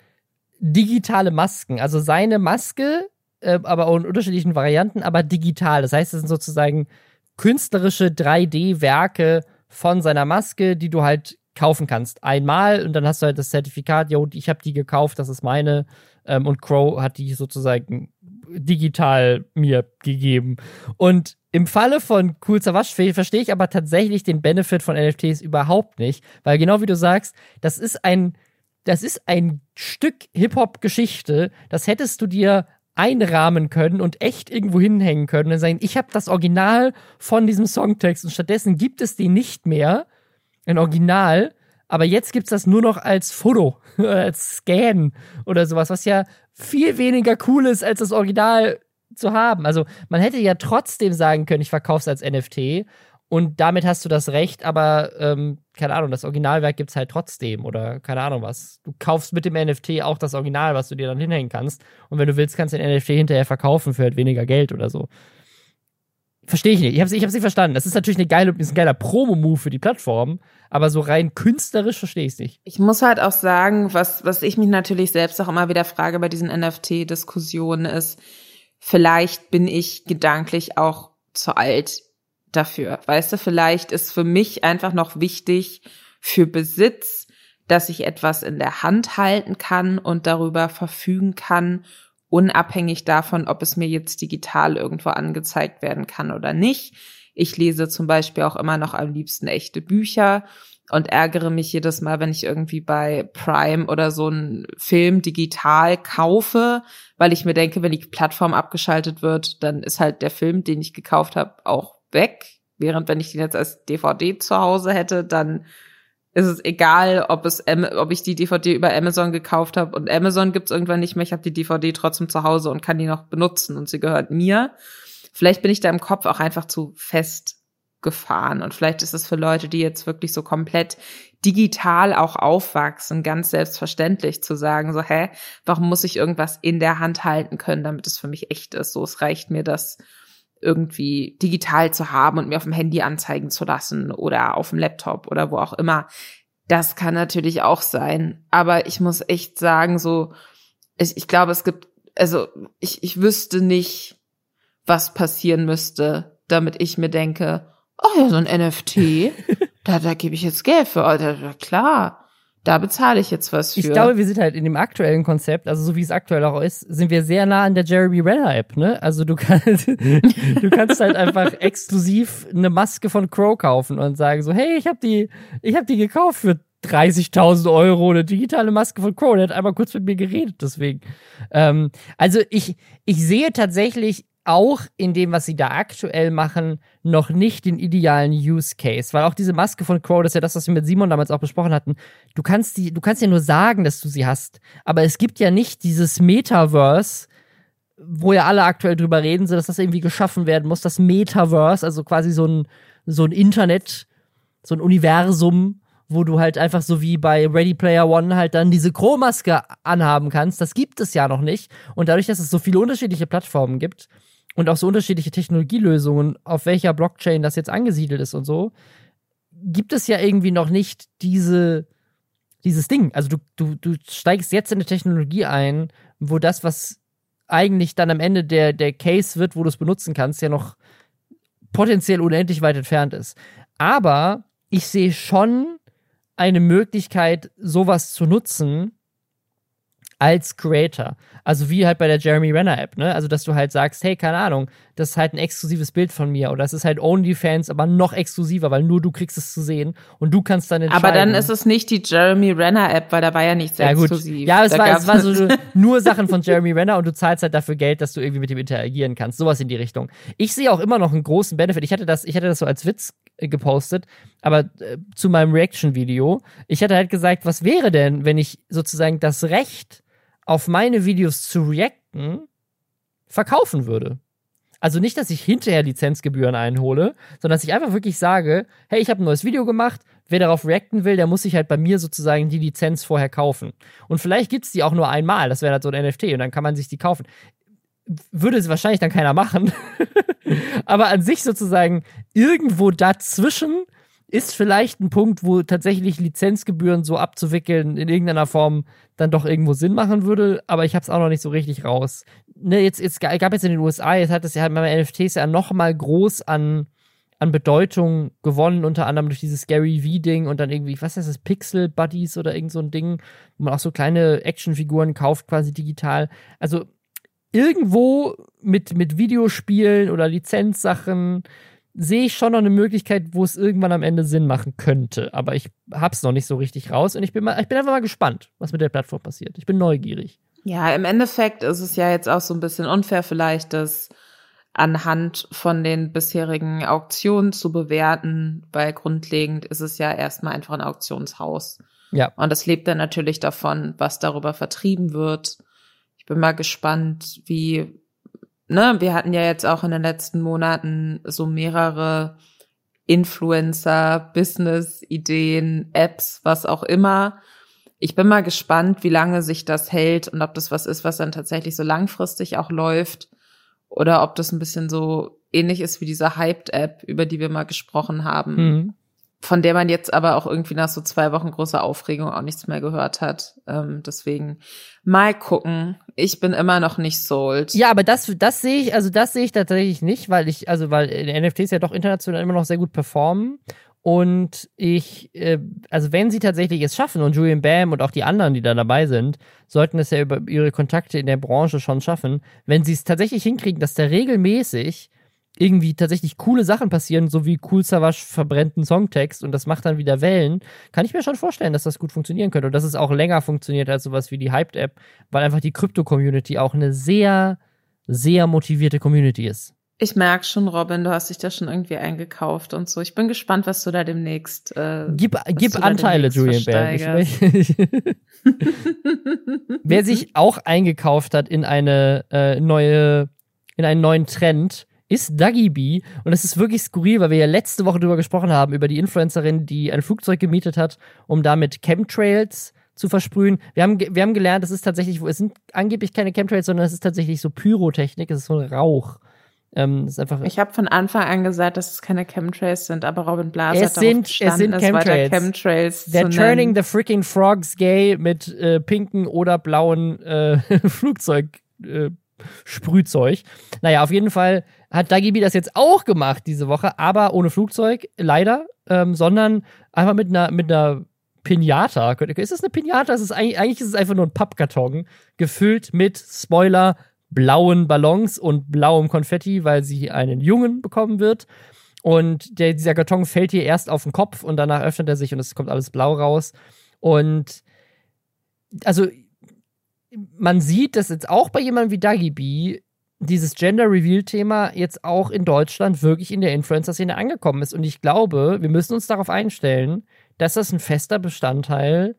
digitale Masken. Also seine Maske, äh, aber auch in unterschiedlichen Varianten, aber digital. Das heißt, es sind sozusagen künstlerische 3D-Werke von seiner Maske, die du halt kaufen kannst. Einmal und dann hast du halt das Zertifikat, jo, ich habe die gekauft, das ist meine. Ähm, und Crow hat die sozusagen digital mir gegeben. Und im Falle von Cool Savage verstehe ich aber tatsächlich den Benefit von NFTs überhaupt nicht, weil genau wie du sagst, das ist ein, das ist ein Stück Hip-Hop-Geschichte, das hättest du dir einrahmen können und echt irgendwo hinhängen können und sagen, ich habe das Original von diesem Songtext und stattdessen gibt es die nicht mehr ein Original, aber jetzt gibt's das nur noch als Foto, als Scan oder sowas, was ja viel weniger cool ist, als das Original zu haben. Also man hätte ja trotzdem sagen können, ich verkaufe es als NFT und damit hast du das Recht, aber ähm, keine Ahnung, das Originalwerk gibt's halt trotzdem oder keine Ahnung was. Du kaufst mit dem NFT auch das Original, was du dir dann hinhängen kannst und wenn du willst, kannst du den NFT hinterher verkaufen für halt weniger Geld oder so. Verstehe ich nicht. Ich habe ich hab's nicht verstanden. Das ist natürlich eine geile, ist ein geiler Promo-Move für die Plattform, aber so rein künstlerisch verstehe ich es nicht. Ich muss halt auch sagen, was, was ich mich natürlich selbst auch immer wieder frage bei diesen NFT-Diskussionen ist, vielleicht bin ich gedanklich auch zu alt dafür. Weißt du, vielleicht ist für mich einfach noch wichtig für Besitz, dass ich etwas in der Hand halten kann und darüber verfügen kann unabhängig davon, ob es mir jetzt digital irgendwo angezeigt werden kann oder nicht. Ich lese zum Beispiel auch immer noch am liebsten echte Bücher und ärgere mich jedes Mal, wenn ich irgendwie bei Prime oder so einen Film digital kaufe, weil ich mir denke, wenn die Plattform abgeschaltet wird, dann ist halt der Film, den ich gekauft habe, auch weg. Während wenn ich den jetzt als DVD zu Hause hätte, dann ist es egal, ob es ob ich die DVD über Amazon gekauft habe und Amazon gibt's irgendwann nicht mehr. Ich habe die DVD trotzdem zu Hause und kann die noch benutzen und sie gehört mir. Vielleicht bin ich da im Kopf auch einfach zu fest gefahren. Und vielleicht ist es für Leute, die jetzt wirklich so komplett digital auch aufwachsen, ganz selbstverständlich zu sagen, so, hä, warum muss ich irgendwas in der Hand halten können, damit es für mich echt ist? So, es reicht mir, das irgendwie digital zu haben und mir auf dem Handy anzeigen zu lassen oder auf dem Laptop oder wo auch immer. Das kann natürlich auch sein. Aber ich muss echt sagen, so, ich, ich glaube, es gibt, also ich, ich wüsste nicht, was passieren müsste, damit ich mir denke, oh ja, so ein NFT, da, da gebe ich jetzt Geld für, Alter, klar. Da bezahle ich jetzt was für. Ich glaube, wir sind halt in dem aktuellen Konzept, also so wie es aktuell auch ist, sind wir sehr nah an der Jeremy Renner App, ne? Also du kannst, du kannst halt einfach exklusiv eine Maske von Crow kaufen und sagen so, hey, ich habe die, ich habe die gekauft für 30.000 Euro, eine digitale Maske von Crow. Der hat einmal kurz mit mir geredet, deswegen. Ähm, also ich, ich sehe tatsächlich auch in dem, was sie da aktuell machen, noch nicht den idealen Use Case. Weil auch diese Maske von Crow, das ist ja das, was wir mit Simon damals auch besprochen hatten. Du kannst die, du kannst ja nur sagen, dass du sie hast. Aber es gibt ja nicht dieses Metaverse, wo ja alle aktuell drüber reden, so dass das irgendwie geschaffen werden muss. Das Metaverse, also quasi so ein, so ein Internet, so ein Universum, wo du halt einfach so wie bei Ready Player One halt dann diese Crow-Maske anhaben kannst. Das gibt es ja noch nicht. Und dadurch, dass es so viele unterschiedliche Plattformen gibt, und auch so unterschiedliche Technologielösungen, auf welcher Blockchain das jetzt angesiedelt ist und so, gibt es ja irgendwie noch nicht diese, dieses Ding. Also du, du, du steigst jetzt in eine Technologie ein, wo das, was eigentlich dann am Ende der, der Case wird, wo du es benutzen kannst, ja noch potenziell unendlich weit entfernt ist. Aber ich sehe schon eine Möglichkeit, sowas zu nutzen, als Creator. Also wie halt bei der Jeremy Renner App, ne? Also dass du halt sagst, hey, keine Ahnung, das ist halt ein exklusives Bild von mir oder das ist halt OnlyFans, aber noch exklusiver, weil nur du kriegst es zu sehen und du kannst dann entscheiden. Aber dann ist es nicht die Jeremy Renner App, weil da war ja nichts ja, exklusiv. Ja, es war, es war so nur Sachen von Jeremy Renner und du zahlst halt dafür Geld, dass du irgendwie mit ihm interagieren kannst. Sowas in die Richtung. Ich sehe auch immer noch einen großen Benefit. Ich hatte das, ich hatte das so als Witz äh, gepostet, aber äh, zu meinem Reaction-Video. Ich hatte halt gesagt, was wäre denn, wenn ich sozusagen das Recht auf meine Videos zu reacten verkaufen würde. Also nicht, dass ich hinterher Lizenzgebühren einhole, sondern dass ich einfach wirklich sage, hey, ich habe ein neues Video gemacht, wer darauf reacten will, der muss sich halt bei mir sozusagen die Lizenz vorher kaufen. Und vielleicht gibt es die auch nur einmal, das wäre halt so ein NFT und dann kann man sich die kaufen. Würde es wahrscheinlich dann keiner machen. Aber an sich sozusagen irgendwo dazwischen ist vielleicht ein Punkt, wo tatsächlich Lizenzgebühren so abzuwickeln in irgendeiner Form dann doch irgendwo Sinn machen würde, aber ich habe es auch noch nicht so richtig raus. Ne, jetzt, jetzt gab jetzt in den USA, jetzt hat es ja bei NFTs ja noch mal groß an an Bedeutung gewonnen, unter anderem durch dieses Gary V-Ding und dann irgendwie, was heißt das, Pixel Buddies oder irgend so ein Ding, wo man auch so kleine Actionfiguren kauft, quasi digital. Also irgendwo mit, mit Videospielen oder Lizenzsachen sehe ich schon noch eine Möglichkeit, wo es irgendwann am Ende Sinn machen könnte. Aber ich hab's noch nicht so richtig raus und ich bin, mal, ich bin einfach mal gespannt, was mit der Plattform passiert. Ich bin neugierig. Ja, im Endeffekt ist es ja jetzt auch so ein bisschen unfair vielleicht, das anhand von den bisherigen Auktionen zu bewerten, weil grundlegend ist es ja erstmal einfach ein Auktionshaus. Ja. Und das lebt dann natürlich davon, was darüber vertrieben wird. Ich bin mal gespannt, wie ne, wir hatten ja jetzt auch in den letzten Monaten so mehrere Influencer, Business-Ideen, Apps, was auch immer. Ich bin mal gespannt, wie lange sich das hält und ob das was ist, was dann tatsächlich so langfristig auch läuft oder ob das ein bisschen so ähnlich ist wie diese Hyped-App, über die wir mal gesprochen haben. Mhm von der man jetzt aber auch irgendwie nach so zwei Wochen großer Aufregung auch nichts mehr gehört hat. Ähm, deswegen mal gucken. Ich bin immer noch nicht sold. Ja, aber das, das sehe ich, also das sehe ich tatsächlich nicht, weil ich, also weil NFTs ja doch international immer noch sehr gut performen. Und ich, äh, also wenn sie tatsächlich es schaffen und Julian Bam und auch die anderen, die da dabei sind, sollten es ja über ihre Kontakte in der Branche schon schaffen, wenn sie es tatsächlich hinkriegen, dass da regelmäßig irgendwie tatsächlich coole Sachen passieren, so wie Cool Savage verbrennt einen Songtext und das macht dann wieder Wellen, kann ich mir schon vorstellen, dass das gut funktionieren könnte und dass es auch länger funktioniert als sowas wie die Hyped-App, weil einfach die Krypto-Community auch eine sehr, sehr motivierte Community ist. Ich merke schon, Robin, du hast dich da schon irgendwie eingekauft und so. Ich bin gespannt, was du da demnächst. Äh, gib gib Anteile, Julian Bam. Wer sich auch eingekauft hat in eine äh, neue, in einen neuen Trend, ist Duggy B. Und das ist wirklich skurril, weil wir ja letzte Woche darüber gesprochen haben, über die Influencerin, die ein Flugzeug gemietet hat, um damit Chemtrails zu versprühen. Wir haben, wir haben gelernt, es ist tatsächlich, es sind angeblich keine Chemtrails, sondern es ist tatsächlich so Pyrotechnik, es ist so ein Rauch. Ähm, ist einfach ich habe von Anfang an gesagt, dass es keine Chemtrails sind, aber Robin Blaser es sind, es sind Chemtrails. Chemtrails They're turning the freaking frogs gay mit äh, pinken oder blauen äh, Flugzeug. Äh, Sprühzeug. Naja, auf jeden Fall hat Dagibi das jetzt auch gemacht diese Woche, aber ohne Flugzeug, leider, ähm, sondern einfach mit einer, mit einer Pinata. Ist das eine Pinata? Ist eigentlich, eigentlich ist es einfach nur ein Pappkarton, gefüllt mit Spoiler, blauen Ballons und blauem Konfetti, weil sie einen Jungen bekommen wird. Und der, dieser Karton fällt ihr erst auf den Kopf und danach öffnet er sich und es kommt alles blau raus. Und also man sieht, dass jetzt auch bei jemandem wie Dagi B dieses Gender Reveal Thema jetzt auch in Deutschland wirklich in der Influencer-Szene angekommen ist. Und ich glaube, wir müssen uns darauf einstellen, dass das ein fester Bestandteil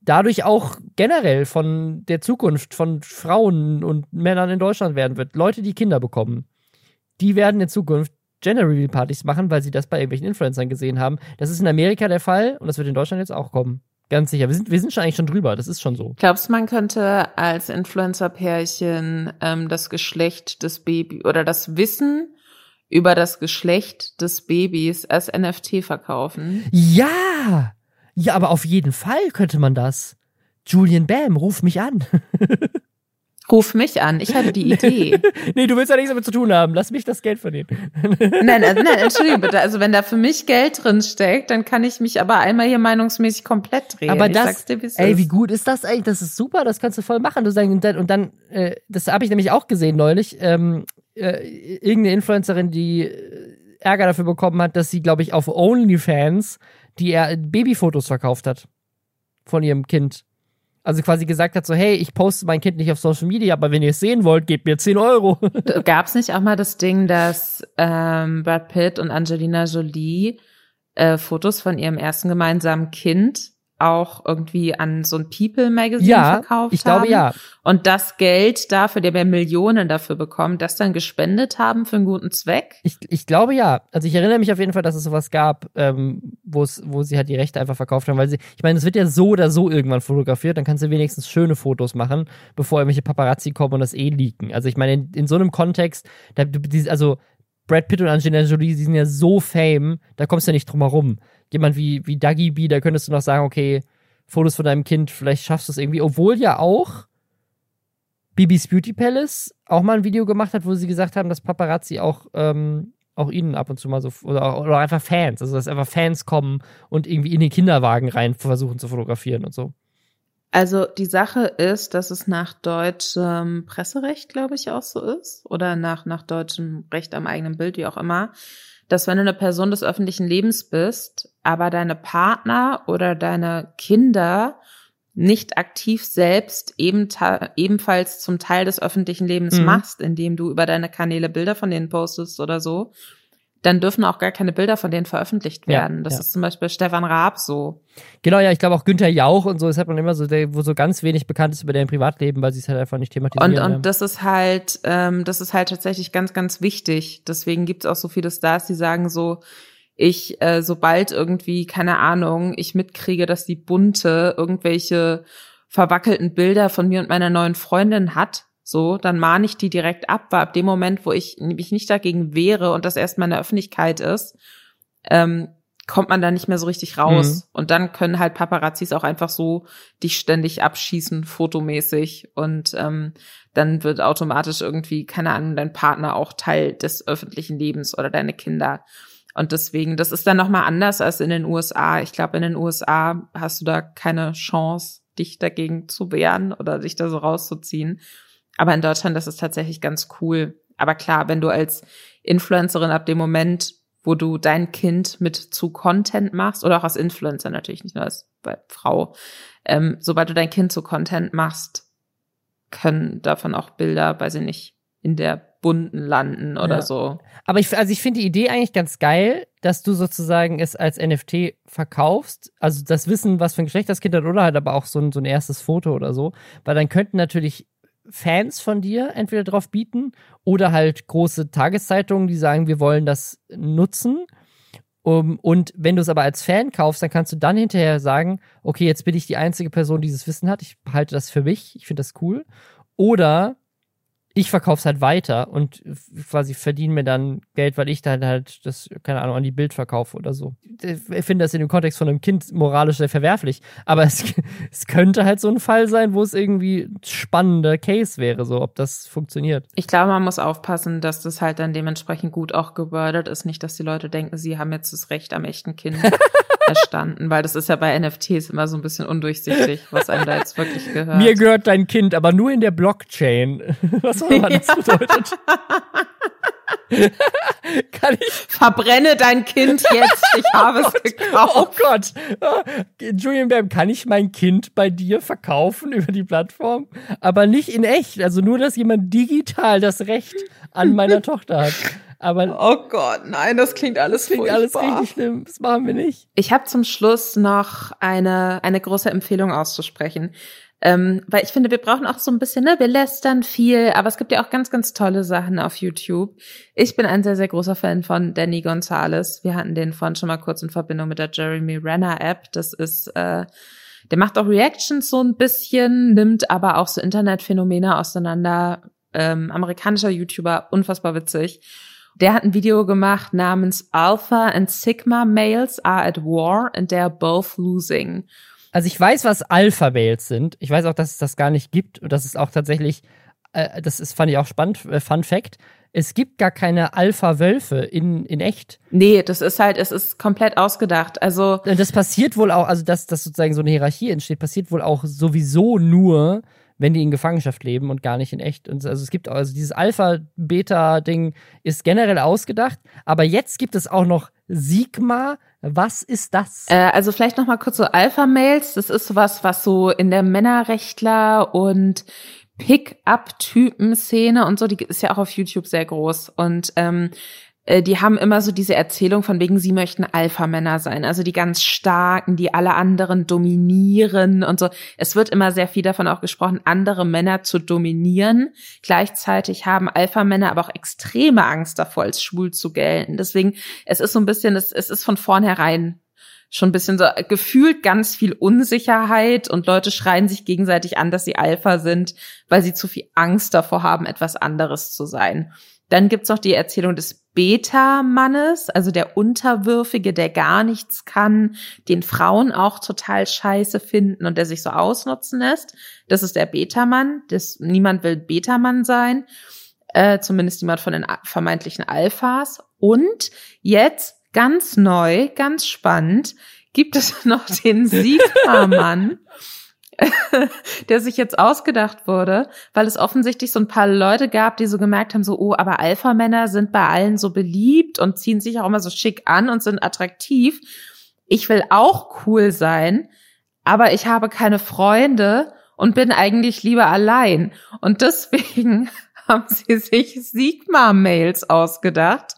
dadurch auch generell von der Zukunft von Frauen und Männern in Deutschland werden wird. Leute, die Kinder bekommen, die werden in Zukunft Gender Reveal Partys machen, weil sie das bei irgendwelchen Influencern gesehen haben. Das ist in Amerika der Fall und das wird in Deutschland jetzt auch kommen. Ganz sicher. Wir sind, wir sind schon eigentlich schon drüber. Das ist schon so. Glaubst du, man könnte als Influencer-Pärchen ähm, das Geschlecht des Babys oder das Wissen über das Geschlecht des Babys als NFT verkaufen? Ja! Ja, aber auf jeden Fall könnte man das. Julian Bam, ruf mich an. Ruf mich an, ich hatte die Idee. nee, du willst ja nichts damit zu tun haben. Lass mich das Geld verdienen. nein, also, nein, entschuldige bitte. Also wenn da für mich Geld drin steckt, dann kann ich mich aber einmal hier meinungsmäßig komplett drehen. Aber das, dir, ey, wie gut ist das eigentlich? Das ist super, das kannst du voll machen. Du sagst, und dann, und dann äh, das habe ich nämlich auch gesehen neulich, ähm, äh, irgendeine Influencerin, die äh, Ärger dafür bekommen hat, dass sie, glaube ich, auf OnlyFans die er Babyfotos verkauft hat von ihrem Kind. Also quasi gesagt hat so, hey, ich poste mein Kind nicht auf Social Media, aber wenn ihr es sehen wollt, gebt mir 10 Euro. Gab es nicht auch mal das Ding, dass ähm, Brad Pitt und Angelina Jolie äh, Fotos von ihrem ersten gemeinsamen Kind auch irgendwie an so ein People Magazine ja, verkauft ich glaube haben ja. und das Geld dafür, der wir Millionen dafür bekommen, das dann gespendet haben für einen guten Zweck? Ich, ich glaube ja. Also ich erinnere mich auf jeden Fall, dass es sowas gab, ähm, wo es, wo sie halt die Rechte einfach verkauft haben, weil sie, ich meine, es wird ja so oder so irgendwann fotografiert, dann kannst du wenigstens schöne Fotos machen, bevor irgendwelche Paparazzi kommen und das eh leaken. Also ich meine, in, in so einem Kontext, da, also Brad Pitt und Angelina Jolie, die sind ja so fame, da kommst du ja nicht drum herum jemand wie, wie Dagi B, da könntest du noch sagen, okay, Fotos von deinem Kind, vielleicht schaffst du es irgendwie. Obwohl ja auch Bibis Beauty Palace auch mal ein Video gemacht hat, wo sie gesagt haben, dass Paparazzi auch, ähm, auch ihnen ab und zu mal so, oder, oder einfach Fans, also dass einfach Fans kommen und irgendwie in den Kinderwagen rein versuchen zu fotografieren und so. Also die Sache ist, dass es nach deutschem Presserecht, glaube ich, auch so ist, oder nach, nach deutschem Recht am eigenen Bild, wie auch immer, dass wenn du eine Person des öffentlichen Lebens bist, aber deine Partner oder deine Kinder nicht aktiv selbst eben ebenfalls zum Teil des öffentlichen Lebens mhm. machst, indem du über deine Kanäle Bilder von denen postest oder so, dann dürfen auch gar keine Bilder von denen veröffentlicht werden. Ja, das ja. ist zum Beispiel Stefan Raab so. Genau, ja, ich glaube auch Günther Jauch und so, das hat man immer so, der, wo so ganz wenig bekannt ist über deren Privatleben, weil sie es halt einfach nicht thematisieren. Und, und das ist halt, ähm, das ist halt tatsächlich ganz, ganz wichtig. Deswegen gibt es auch so viele Stars, die sagen so, ich, äh, sobald irgendwie, keine Ahnung, ich mitkriege, dass die Bunte irgendwelche verwackelten Bilder von mir und meiner neuen Freundin hat, so, dann mahne ich die direkt ab, weil ab dem Moment, wo ich mich nicht dagegen wehre und das erstmal in der Öffentlichkeit ist, ähm, kommt man da nicht mehr so richtig raus. Mhm. Und dann können halt Paparazzis auch einfach so dich ständig abschießen, fotomäßig. Und ähm, dann wird automatisch irgendwie, keine Ahnung, dein Partner auch Teil des öffentlichen Lebens oder deine Kinder. Und deswegen, das ist dann nochmal anders als in den USA. Ich glaube, in den USA hast du da keine Chance, dich dagegen zu wehren oder dich da so rauszuziehen. Aber in Deutschland das ist tatsächlich ganz cool. Aber klar, wenn du als Influencerin ab dem Moment, wo du dein Kind mit zu Content machst, oder auch als Influencer natürlich, nicht nur als Frau, ähm, sobald du dein Kind zu Content machst, können davon auch Bilder, weiß ich nicht, in der bunten landen oder ja. so. Aber ich, also ich finde die Idee eigentlich ganz geil, dass du sozusagen es als NFT verkaufst. Also das Wissen, was für ein Geschlecht das Kind hat, oder halt aber auch so ein, so ein erstes Foto oder so. Weil dann könnten natürlich Fans von dir entweder drauf bieten oder halt große Tageszeitungen, die sagen, wir wollen das nutzen. Um, und wenn du es aber als Fan kaufst, dann kannst du dann hinterher sagen, okay, jetzt bin ich die einzige Person, die dieses Wissen hat. Ich behalte das für mich. Ich finde das cool. Oder ich verkaufe es halt weiter und quasi verdiene mir dann Geld, weil ich dann halt das, keine Ahnung, an die Bild verkaufe oder so. Ich finde das in dem Kontext von einem Kind moralisch sehr verwerflich. Aber es, es könnte halt so ein Fall sein, wo es irgendwie ein spannender Case wäre, so ob das funktioniert. Ich glaube, man muss aufpassen, dass das halt dann dementsprechend gut auch gewordet ist. Nicht, dass die Leute denken, sie haben jetzt das Recht am echten Kind. erstanden, weil das ist ja bei NFTs immer so ein bisschen undurchsichtig, was einem da jetzt wirklich gehört. Mir gehört dein Kind, aber nur in der Blockchain. Was auch immer das ja. bedeutet. Kann ich verbrenne dein Kind jetzt? Ich habe oh es gekauft. Oh Gott. Julian Bam, kann ich mein Kind bei dir verkaufen über die Plattform? Aber nicht in echt. Also nur, dass jemand digital das Recht an meiner Tochter hat. Aber oh Gott, nein, das klingt alles klingt furchtbar. alles richtig schlimm. Das machen wir nicht. Ich habe zum Schluss noch eine eine große Empfehlung auszusprechen. Ähm, weil ich finde, wir brauchen auch so ein bisschen, ne, wir lästern viel, aber es gibt ja auch ganz, ganz tolle Sachen auf YouTube. Ich bin ein sehr, sehr großer Fan von Danny Gonzalez. Wir hatten den vorhin schon mal kurz in Verbindung mit der Jeremy Renner App. Das ist, äh, der macht auch Reactions so ein bisschen, nimmt aber auch so Internetphänomene auseinander. Ähm, amerikanischer YouTuber, unfassbar witzig. Der hat ein Video gemacht namens Alpha and Sigma Males are at war and they are both losing. Also ich weiß, was Alpha-Males sind. Ich weiß auch, dass es das gar nicht gibt und das ist auch tatsächlich, äh, das ist, fand ich auch spannend, äh, Fun Fact. Es gibt gar keine Alpha-Wölfe in, in echt. Nee, das ist halt, es ist komplett ausgedacht. Also. Das passiert wohl auch, also dass, dass sozusagen so eine Hierarchie entsteht, passiert wohl auch sowieso nur, wenn die in Gefangenschaft leben und gar nicht in echt. Und also es gibt also dieses Alpha-Beta-Ding ist generell ausgedacht, aber jetzt gibt es auch noch Sigma. Was ist das? Äh, also vielleicht noch mal kurz so Alpha-Mails. Das ist sowas, was so in der Männerrechtler und Pick-up-Typen-Szene und so, die ist ja auch auf YouTube sehr groß. Und ähm, äh, die haben immer so diese Erzählung von wegen, sie möchten Alpha-Männer sein, also die ganz starken, die alle anderen dominieren und so. Es wird immer sehr viel davon auch gesprochen, andere Männer zu dominieren. Gleichzeitig haben Alpha-Männer aber auch extreme Angst davor, als schwul zu gelten. Deswegen, es ist so ein bisschen, es, es ist von vornherein schon ein bisschen so gefühlt ganz viel Unsicherheit und Leute schreien sich gegenseitig an, dass sie Alpha sind, weil sie zu viel Angst davor haben, etwas anderes zu sein. Dann gibt's noch die Erzählung des Beta-Mannes, also der Unterwürfige, der gar nichts kann, den Frauen auch total scheiße finden und der sich so ausnutzen lässt. Das ist der Beta-Mann. Das, niemand will Beta-Mann sein. Äh, zumindest niemand von den vermeintlichen Alphas. Und jetzt ganz neu, ganz spannend, gibt es noch den Sigma-Mann. der sich jetzt ausgedacht wurde, weil es offensichtlich so ein paar Leute gab, die so gemerkt haben, so, oh, aber Alpha-Männer sind bei allen so beliebt und ziehen sich auch immer so schick an und sind attraktiv. Ich will auch cool sein, aber ich habe keine Freunde und bin eigentlich lieber allein. Und deswegen haben sie sich Sigma-Mails ausgedacht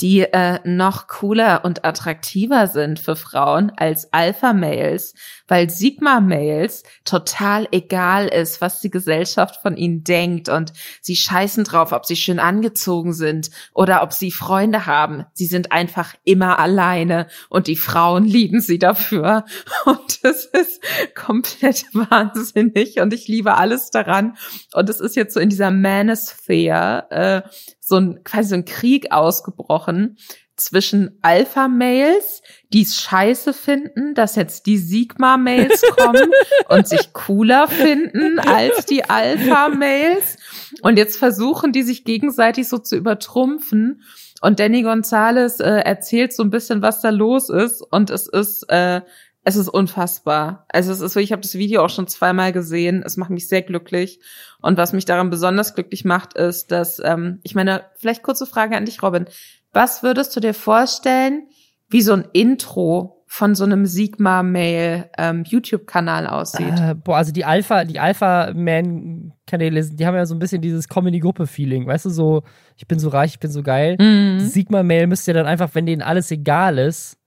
die äh, noch cooler und attraktiver sind für Frauen als Alpha-Males, weil Sigma-Males total egal ist, was die Gesellschaft von ihnen denkt und sie scheißen drauf, ob sie schön angezogen sind oder ob sie Freunde haben. Sie sind einfach immer alleine und die Frauen lieben sie dafür und es ist komplett wahnsinnig und ich liebe alles daran und es ist jetzt so in dieser Manosphere äh, so ein quasi so ein Krieg ausgebrochen zwischen Alpha-Males, die es scheiße finden, dass jetzt die Sigma-Males kommen und sich cooler finden als die Alpha-Males. Und jetzt versuchen die sich gegenseitig so zu übertrumpfen. Und Danny Gonzalez äh, erzählt so ein bisschen, was da los ist. Und es ist, äh, es ist unfassbar. Also es ist so, ich habe das Video auch schon zweimal gesehen. Es macht mich sehr glücklich. Und was mich daran besonders glücklich macht, ist, dass, ähm, ich meine, vielleicht kurze Frage an dich, Robin. Was würdest du dir vorstellen, wie so ein Intro von so einem Sigma-Mail ähm, YouTube-Kanal aussieht? Äh, boah, also die Alpha, die Alpha-Man-Kanäle, die haben ja so ein bisschen dieses Comedy-Gruppe-Feeling, weißt du, so, ich bin so reich, ich bin so geil. Mhm. Sigma-Mail müsste ja dann einfach, wenn denen alles egal ist,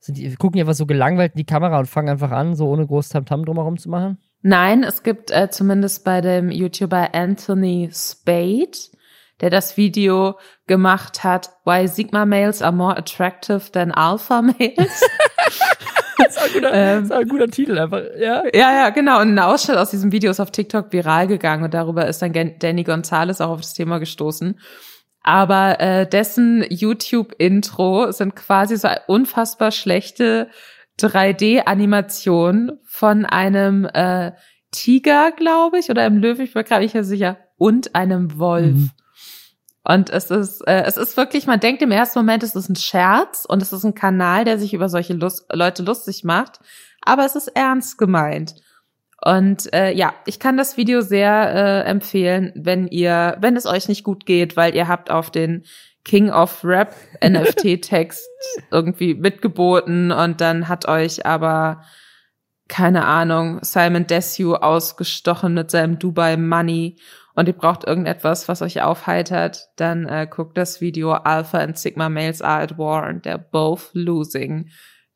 sind die, gucken ja einfach so gelangweilt in die Kamera und fangen einfach an, so ohne groß Tamtam drumherum zu machen. Nein, es gibt äh, zumindest bei dem YouTuber Anthony Spade, der das Video gemacht hat, Why Sigma Males are more attractive than Alpha Males. das, ist ein guter, ähm, das ist ein guter Titel einfach, ja. Ja, ja, genau. Und ein Ausschnitt aus diesem Video ist auf TikTok viral gegangen und darüber ist dann Danny Gonzalez auch auf das Thema gestoßen. Aber äh, dessen YouTube-Intro sind quasi so unfassbar schlechte 3D-Animationen von einem äh, Tiger, glaube ich, oder einem Löwen, ich bin gerade nicht sicher, und einem Wolf. Mhm. Und es ist, äh, es ist wirklich, man denkt im ersten Moment, es ist ein Scherz und es ist ein Kanal, der sich über solche Lust, Leute lustig macht. Aber es ist ernst gemeint. Und äh, ja, ich kann das Video sehr äh, empfehlen, wenn ihr, wenn es euch nicht gut geht, weil ihr habt auf den King of Rap NFT-Text irgendwie mitgeboten und dann hat euch aber keine Ahnung, Simon Desue ausgestochen mit seinem Dubai Money und ihr braucht irgendetwas, was euch aufheitert, dann äh, guckt das Video Alpha and Sigma Males are at war and they're both losing.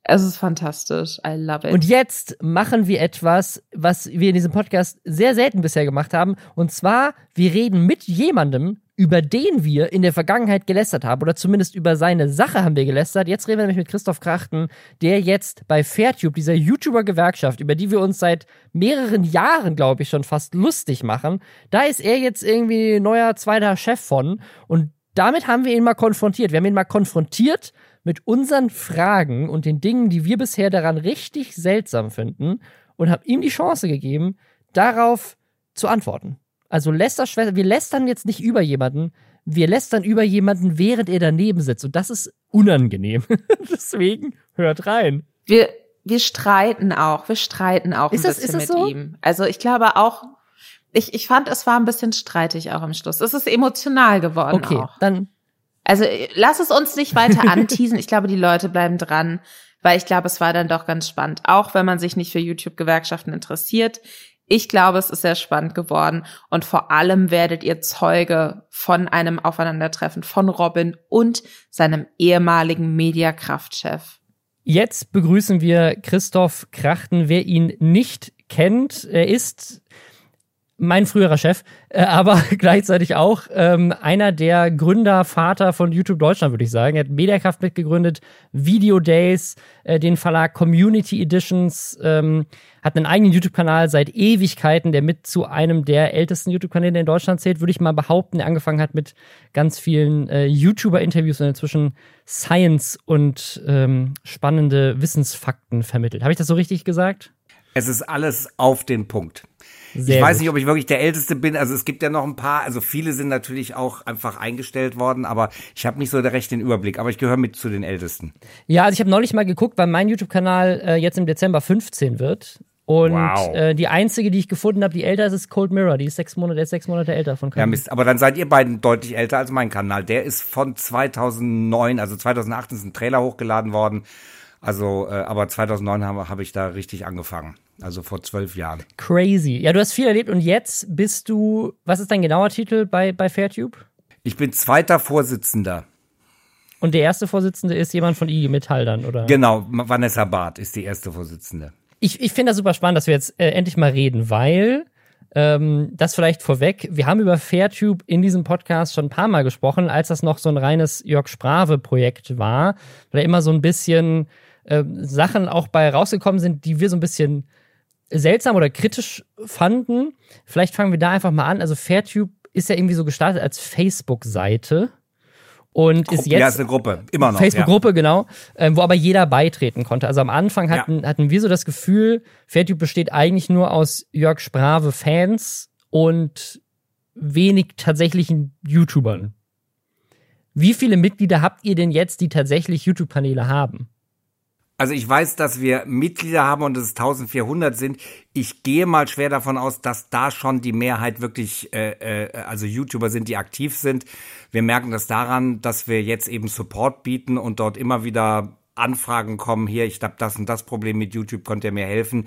Es ist fantastisch. I love it. Und jetzt machen wir etwas, was wir in diesem Podcast sehr selten bisher gemacht haben. Und zwar, wir reden mit jemandem, über den wir in der Vergangenheit gelästert haben, oder zumindest über seine Sache haben wir gelästert. Jetzt reden wir nämlich mit Christoph Krachten, der jetzt bei Fairtube, dieser YouTuber-Gewerkschaft, über die wir uns seit mehreren Jahren, glaube ich, schon fast lustig machen, da ist er jetzt irgendwie neuer zweiter Chef von. Und damit haben wir ihn mal konfrontiert. Wir haben ihn mal konfrontiert mit unseren Fragen und den Dingen, die wir bisher daran richtig seltsam finden und haben ihm die Chance gegeben, darauf zu antworten. Also Lästerschwester, wir lästern jetzt nicht über jemanden, wir lästern über jemanden, während er daneben sitzt. Und das ist unangenehm. Deswegen hört rein. Wir, wir streiten auch, wir streiten auch ist ein das, bisschen ist mit so? ihm. Also ich glaube auch, ich, ich fand, es war ein bisschen streitig auch am Schluss. Es ist emotional geworden Okay, auch. dann Also lass es uns nicht weiter anteasen. ich glaube, die Leute bleiben dran, weil ich glaube, es war dann doch ganz spannend. Auch wenn man sich nicht für YouTube-Gewerkschaften interessiert. Ich glaube, es ist sehr spannend geworden und vor allem werdet ihr Zeuge von einem Aufeinandertreffen von Robin und seinem ehemaligen Mediakraftchef. Jetzt begrüßen wir Christoph Krachten. Wer ihn nicht kennt, er ist mein früherer Chef, äh, aber gleichzeitig auch ähm, einer der Gründer, Vater von YouTube Deutschland, würde ich sagen. Er hat Mediakraft mitgegründet, Video Days, äh, den Verlag Community Editions, ähm, hat einen eigenen YouTube-Kanal seit Ewigkeiten, der mit zu einem der ältesten YouTube-Kanäle in Deutschland zählt, würde ich mal behaupten. Der angefangen hat mit ganz vielen äh, YouTuber-Interviews und inzwischen Science und ähm, spannende Wissensfakten vermittelt. Habe ich das so richtig gesagt? Es ist alles auf den Punkt. Sehr ich weiß gut. nicht, ob ich wirklich der Älteste bin. Also es gibt ja noch ein paar, also viele sind natürlich auch einfach eingestellt worden, aber ich habe nicht so recht den Überblick. Aber ich gehöre mit zu den Ältesten. Ja, also ich habe neulich mal geguckt, weil mein YouTube-Kanal äh, jetzt im Dezember 15 wird. Und Wow. äh, die einzige, die ich gefunden habe, die älter ist, ist Cold Mirror. Die ist sechs Monate, der ist sechs Monate älter von Ja, Kanal. Mist. Aber dann seid ihr beiden deutlich älter als mein Kanal. Der ist von 2009, also 2008 ist ein Trailer hochgeladen worden. Also, äh, aber 2009 habe hab ich da richtig angefangen. Also vor zwölf Jahren. Crazy. Ja, du hast viel erlebt und jetzt bist du, was ist dein genauer Titel bei, bei Fairtube? Ich bin zweiter Vorsitzender. Und der erste Vorsitzende ist jemand von IG Metall dann, oder? Genau, Vanessa Barth ist die erste Vorsitzende. ich, ich finde das super spannend, dass wir jetzt äh, endlich mal reden, weil ähm, das vielleicht vorweg, wir haben über Fairtube in diesem Podcast schon ein paar Mal gesprochen, als das noch so ein reines Jörg Sprave-Projekt war, weil da immer so ein bisschen äh, Sachen auch bei rausgekommen sind, die wir so ein bisschen seltsam oder kritisch fanden. Vielleicht fangen wir da einfach mal an. Also Fairtube ist ja irgendwie so gestartet als Facebook-Seite und ist ja, jetzt ist eine Gruppe, immer noch. Facebook-Gruppe, genau, ähm, wo aber jeder beitreten konnte. Also am Anfang hatten, hatten wir so das Gefühl, Fairtube besteht eigentlich nur aus Jörg Sprave-Fans und wenig tatsächlichen YouTubern. Wie viele Mitglieder habt ihr denn jetzt, die tatsächlich YouTube-Kanäle haben? Also ich weiß, dass wir Mitglieder haben und es 1400 sind. Ich gehe mal schwer davon aus, dass da schon die Mehrheit wirklich, äh, äh, also YouTuber sind, die aktiv sind. Wir merken das daran, dass wir jetzt eben Support bieten und dort immer wieder Anfragen kommen. Hier, ich habe das und das Problem mit YouTube, könnt ihr mir helfen?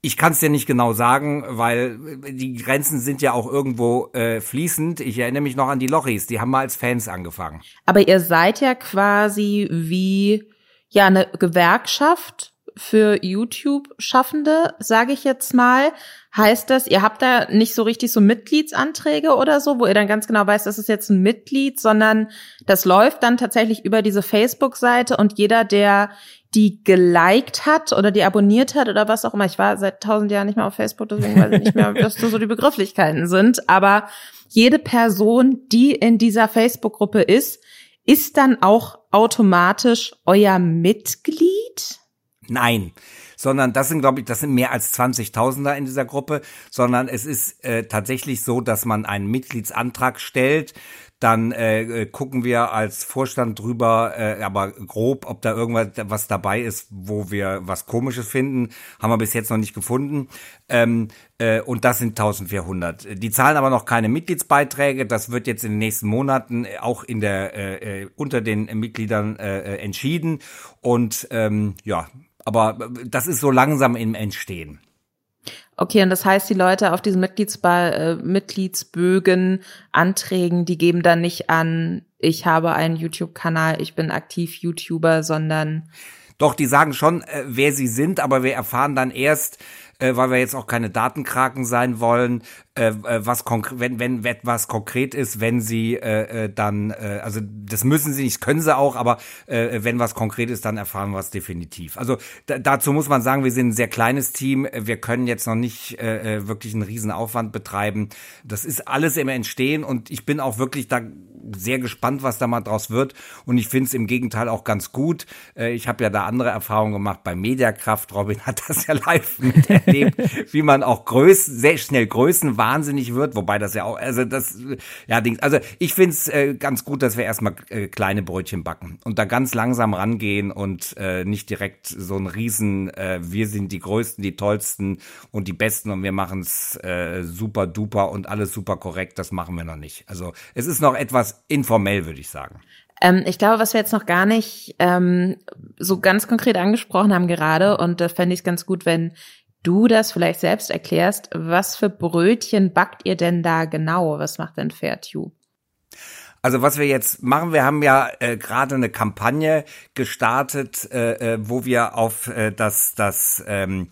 Ich kann es dir nicht genau sagen, weil die Grenzen sind ja auch irgendwo äh, fließend. Ich erinnere mich noch an die Lochis, die haben mal als Fans angefangen. Aber ihr seid ja quasi wie ja eine Gewerkschaft für YouTube-Schaffende, sage ich jetzt mal. Heißt das, ihr habt da nicht so richtig so Mitgliedsanträge oder so, wo ihr dann ganz genau weißt, das ist jetzt ein Mitglied, sondern das läuft dann tatsächlich über diese Facebook-Seite und jeder, der die geliked hat oder die abonniert hat oder was auch immer. Ich war seit tausend Jahren nicht mehr auf Facebook, deswegen weiß ich nicht mehr, was so die Begrifflichkeiten sind. Aber jede Person, die in dieser Facebook-Gruppe ist, ist dann auch automatisch euer Mitglied? Nein, sondern das sind, glaube ich, das sind mehr als 20.000er in dieser Gruppe, sondern es ist äh, tatsächlich so, dass man einen Mitgliedsantrag stellt, dann äh, äh, gucken wir als Vorstand drüber, äh, aber grob, ob da irgendwas was dabei ist, wo wir was Komisches finden, haben wir bis jetzt noch nicht gefunden. Ähm, äh, und das sind 1400. Die zahlen aber noch keine Mitgliedsbeiträge. Das wird jetzt in den nächsten Monaten auch in der äh, äh unter den Mitgliedern äh, äh, entschieden. Und ähm, ja, aber das ist so langsam im Entstehen. Okay, und das heißt, die Leute auf diesen Mitgliedsba äh, Mitgliedsbögen, Anträgen, die geben dann nicht an, ich habe einen YouTube-Kanal, ich bin aktiv YouTuber, sondern doch, die sagen schon, äh, wer sie sind, aber wir erfahren dann erst, äh, weil wir jetzt auch keine Datenkraken sein wollen, äh, äh was konkret, wenn, wenn etwas konkret ist, wenn sie äh, äh, dann, äh, also das müssen sie nicht, können sie auch, aber äh, wenn was konkret ist, dann erfahren wir es definitiv. Also dazu muss man sagen, wir sind ein sehr kleines Team, wir können jetzt noch nicht äh, äh wirklich einen riesen Aufwand betreiben. Das ist alles im Entstehen und ich bin auch wirklich da sehr gespannt, was da mal draus wird. Und ich finde es im Gegenteil auch ganz gut. Äh, ich habe ja da andere Erfahrungen gemacht bei Mediakraft. Robin hat das ja live miterlebt, wie man auch Größen, sehr schnell Größen wahnsinnig wird. Wobei das ja auch, also das, ja, also ich finde es äh, ganz gut, dass wir erstmal äh, kleine Brötchen backen und da ganz langsam rangehen und nicht direkt so ein Riesen, wir sind die Größten, die Tollsten und die Besten und wir machen es super duper und alles super korrekt. Das machen wir noch nicht. Also es ist noch etwas informell, würde ich sagen. Ähm, ich glaube, was wir jetzt noch gar nicht ähm, so ganz konkret angesprochen haben gerade, und da fände ich es ganz gut, wenn du das vielleicht selbst erklärst, was für Brötchen backt ihr denn da genau? Was macht denn Fairtube? Also was wir jetzt machen, wir haben ja äh, gerade eine Kampagne gestartet, äh, äh wo wir auf äh, das, das ähm,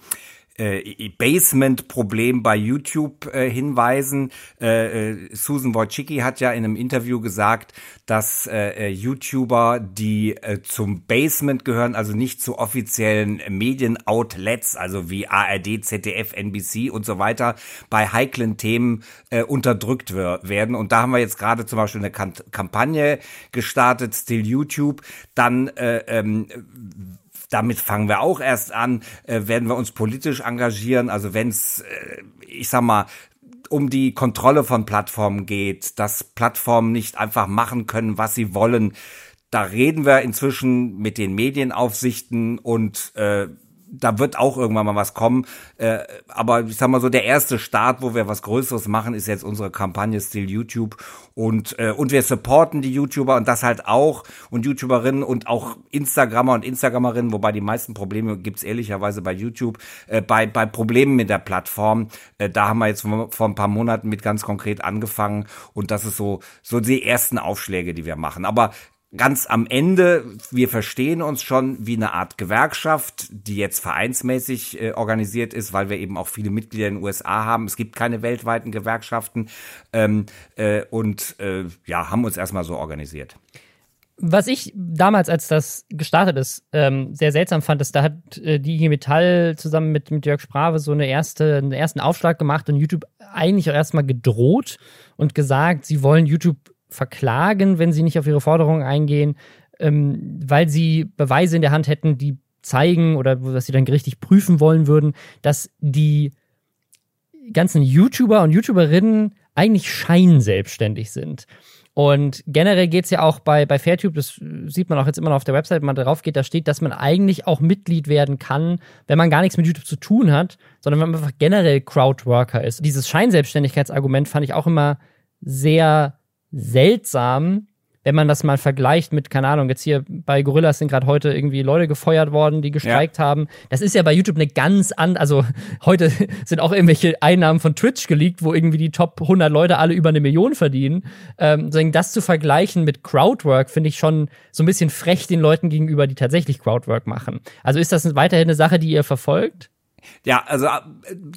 äh, Basement-Problem bei YouTube äh, hinweisen. Äh, äh, Susan Wojcicki hat ja in einem Interview gesagt, dass äh, äh, YouTuber, die äh, zum Basement gehören, also nicht zu offiziellen Medienoutlets, also wie ARD, ZDF, NBC und so weiter, bei heiklen Themen äh, unterdrückt werden. Und da haben wir jetzt gerade zum Beispiel eine Kampagne gestartet, Still YouTube. Dann äh, ähm, damit fangen wir auch erst an, äh, werden wir uns politisch engagieren. Also wenn es, äh, ich sag mal, um die Kontrolle von Plattformen geht, dass Plattformen nicht einfach machen können, was sie wollen. Da reden wir inzwischen mit den Medienaufsichten und äh, da wird auch irgendwann mal was kommen. Äh, aber ich sag mal so, der erste Start, wo wir was Größeres machen, ist jetzt unsere Kampagne Still YouTube. Und, äh, und wir supporten die YouTuber und das halt auch und YouTuberinnen und auch Instagrammer und Instagrammerinnen, wobei die meisten Probleme gibt's ehrlicherweise bei YouTube, äh, bei, bei Problemen mit der Plattform. Äh, da haben wir jetzt vor, vor ein paar Monaten mit ganz konkret angefangen und das ist so, so die ersten Aufschläge, die wir machen. Aber ganz am Ende, wir verstehen uns schon wie eine Art Gewerkschaft, die jetzt vereinsmäßig äh, organisiert ist, weil wir eben auch viele Mitglieder in den USA haben. Es gibt keine weltweiten Gewerkschaften ähm, äh, und äh, ja, haben uns erstmal so organisiert. Was ich damals, als das gestartet ist, ähm, sehr seltsam fand, ist, da hat äh, die IG Metall zusammen mit, mit Jörg Sprave so eine erste, einen ersten Aufschlag gemacht und YouTube eigentlich auch erstmal gedroht und gesagt, sie wollen YouTube verklagen, wenn sie nicht auf ihre Forderungen eingehen, ähm, weil sie Beweise in der Hand hätten, die zeigen oder was sie dann gerichtlich prüfen wollen würden, dass die ganzen YouTuber und YouTuberinnen eigentlich scheinselbstständig sind. Und generell geht es ja auch bei, bei Fairtube, das sieht man auch jetzt immer noch auf der Website, wenn man darauf geht, da steht, dass man eigentlich auch Mitglied werden kann, wenn man gar nichts mit YouTube zu tun hat, sondern wenn man einfach generell Crowdworker ist. Dieses Scheinselbstständigkeitsargument fand ich auch immer sehr seltsam, wenn man das mal vergleicht mit, keine Ahnung, jetzt hier bei Gorillas sind gerade heute irgendwie Leute gefeuert worden, die gestreikt ja. haben. Das ist ja bei YouTube eine ganz andere, also heute sind auch irgendwelche Einnahmen von Twitch geleakt, wo irgendwie die Top 100 Leute alle über eine Million verdienen. Ähm, das zu vergleichen mit Crowdwork finde ich schon so ein bisschen frech den Leuten gegenüber, die tatsächlich Crowdwork machen. Also ist das weiterhin eine Sache, die ihr verfolgt? Ja, also äh,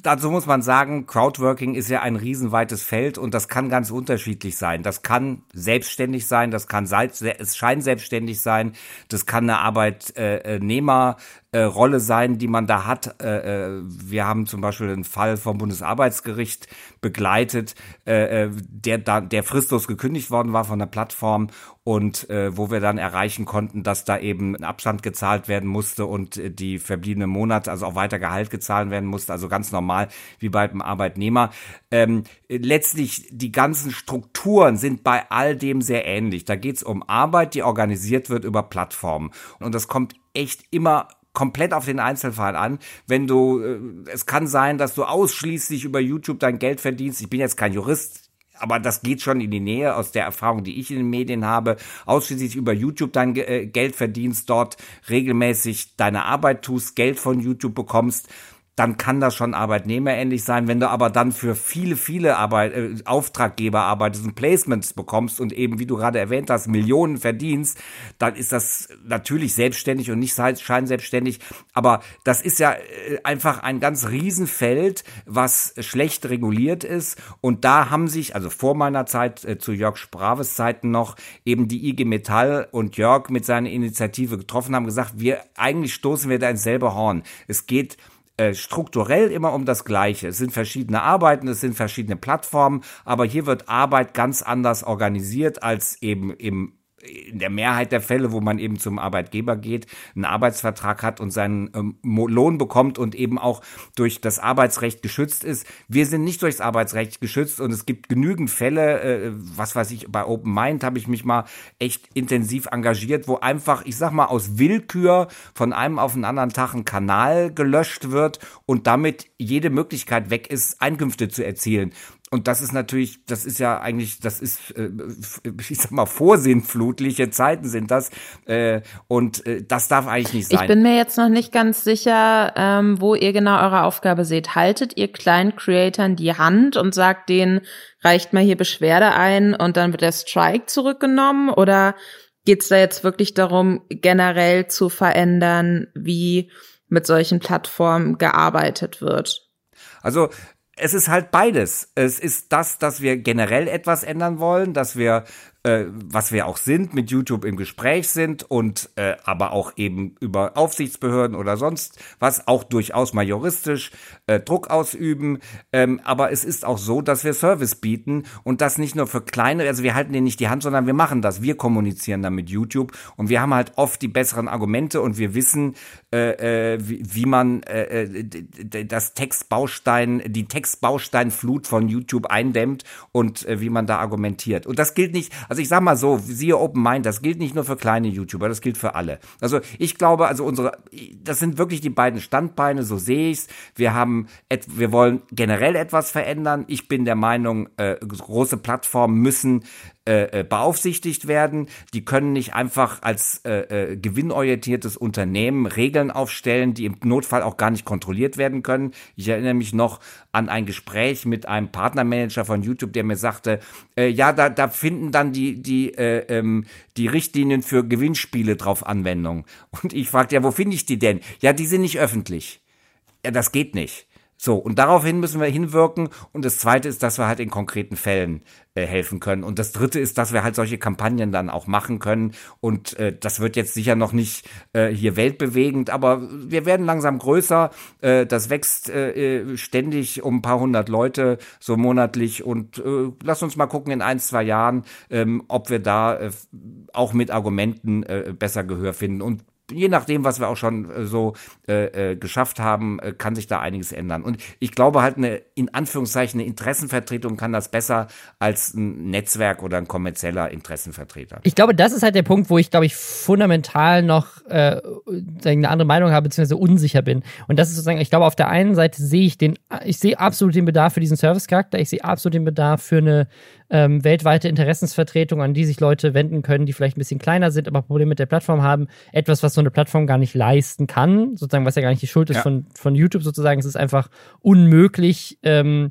dazu muss man sagen, Crowdworking ist ja ein riesenweites Feld und das kann ganz unterschiedlich sein. Das kann selbstständig sein, das kann es scheinselbstständig sein, das kann eine Arbeitnehmer äh, Rolle sein, die man da hat. Äh, äh, wir haben zum Beispiel einen Fall vom Bundesarbeitsgericht begleitet, äh, äh, der da, der fristlos gekündigt worden war von der Plattform und äh, wo wir dann erreichen konnten, dass da eben ein Abstand gezahlt werden musste und äh, die verbliebenen Monate, also auch weiter Gehalt gezahlt werden musste, also ganz normal wie bei einem Arbeitnehmer. Ähm, letztlich die ganzen Strukturen sind bei all dem sehr ähnlich. Da geht's um Arbeit, die organisiert wird über Plattformen und das kommt echt immer komplett auf den Einzelfall an. Wenn du, äh, es kann sein, dass du ausschließlich über YouTube dein Geld verdienst. Ich bin jetzt kein Jurist, aber das geht schon in die Nähe aus der Erfahrung, die ich in den Medien habe. Ausschließlich über YouTube dein äh, Geld verdienst, dort regelmäßig deine Arbeit tust, Geld von YouTube bekommst dann kann das schon arbeitnehmerähnlich sein. Wenn du aber dann für viele, viele Arbeit, äh, Auftraggeber arbeitest und Placements bekommst und eben, wie du gerade erwähnt hast, Millionen verdienst, dann ist das natürlich selbstständig und nicht scheinselbstständig. Aber das ist ja äh, einfach ein ganz Riesenfeld, was schlecht reguliert ist. Und da haben sich, also vor meiner Zeit, äh, zu Jörg Spraves Zeiten noch, eben die IG Metall und Jörg mit seiner Initiative getroffen haben, gesagt, wir, eigentlich stoßen wir da ins selbe Horn. Es geht äh, strukturell immer um das Gleiche. Es sind verschiedene Arbeiten, es sind verschiedene Plattformen, aber hier wird Arbeit ganz anders organisiert als eben im in der Mehrheit der Fälle, wo man eben zum Arbeitgeber geht, einen Arbeitsvertrag hat und seinen ähm, Lohn bekommt und eben auch durch das Arbeitsrecht geschützt ist. Wir sind nicht durchs Arbeitsrecht geschützt und es gibt genügend Fälle, äh, was weiß ich, bei Open Mind habe ich mich mal echt intensiv engagiert, wo einfach, ich sag mal, aus Willkür von einem auf den anderen Tag ein Kanal gelöscht wird und damit jede Möglichkeit weg ist, Einkünfte zu erzielen. Und das ist natürlich, das ist ja eigentlich, das ist, äh, ich sag mal, vorsinnflutliche Zeiten sind das. Äh, und äh, das darf eigentlich nicht sein. Ich bin mir jetzt noch nicht ganz sicher, ähm, wo ihr genau eure Aufgabe seht. Haltet ihr kleinen Creatoren die Hand und sagt denen, reicht mal hier Beschwerde ein und dann wird der Strike zurückgenommen? Oder geht's da jetzt wirklich darum, generell zu verändern, wie mit solchen Plattformen gearbeitet wird? Also es ist halt beides. Es ist das, dass wir generell etwas ändern wollen, dass wir äh, was wir auch sind, mit YouTube im Gespräch sind und äh, aber auch eben über Aufsichtsbehörden oder sonst was, auch durchaus majoristisch äh, Druck ausüben. Ähm, aber es ist auch so, dass wir Service bieten und das nicht nur für kleine, also wir halten denen nicht die Hand, sondern wir machen das. Wir kommunizieren dann mit YouTube und wir haben halt oft die besseren Argumente und wir wissen, äh, äh, wie, wie man äh, äh das Textbaustein, die Textbausteinflut von YouTube eindämmt und äh, wie man da argumentiert. Und das gilt nicht, also ich sag mal so, siehe Open Mind, das gilt nicht nur für kleine YouTuber, das gilt für alle. Also ich glaube, also unsere, das sind wirklich die beiden Standbeine, so sehe ich's. Wir haben, wir wollen generell etwas verändern. Ich bin der Meinung, äh, große Plattformen müssen äh, äh, beaufsichtigt werden. Die können nicht einfach als äh, äh, gewinnorientiertes Unternehmen Regeln aufstellen, die im Notfall auch gar nicht kontrolliert werden können. Ich erinnere mich noch an ein Gespräch mit einem Partnermanager von YouTube, der mir sagte, äh, ja, da, da finden dann die, die, äh, ähm, die Richtlinien für Gewinnspiele drauf Anwendung. Und ich fragte, ja, wo finde ich die denn? Ja, die sind nicht öffentlich. Ja, das geht nicht. So, und daraufhin müssen wir hinwirken. Und das Zweite ist, dass wir halt in konkreten Fällen äh, helfen können. Und das Dritte ist, dass wir halt solche Kampagnen dann auch machen können. Und äh, das wird jetzt sicher noch nicht äh, hier weltbewegend, aber wir werden langsam größer. Äh, das wächst äh, äh ständig um ein paar hundert Leute so monatlich. Und äh, lass uns mal gucken in ein, zwei Jahren, ähm, ob wir da äh, auch mit Argumenten äh, besser Gehör finden. Und je nachdem, was wir auch schon äh, so äh, äh, geschafft haben, äh, kann sich da einiges ändern. Und ich glaube halt eine, in Anführungszeichen, eine Interessenvertretung kann das besser als ein Netzwerk oder ein kommerzieller Interessenvertreter. Ich glaube, das ist halt der Punkt, wo ich, glaube ich, fundamental noch äh, eine andere Meinung habe, beziehungsweise unsicher bin. Und das ist sozusagen, ich glaube, auf der einen Seite sehe ich den, ich sehe absolut den Bedarf für diesen Service-Charakter, ich sehe absolut den Bedarf für eine ähm, weltweite Interessensvertretung, an die sich Leute wenden können, die vielleicht ein bisschen kleiner sind, aber Probleme mit der Plattform haben. Etwas, was so eine Plattform gar nicht leisten kann, sozusagen, was ja gar nicht die Schuld ist Ja. von, von YouTube sozusagen. Es ist einfach unmöglich, ähm,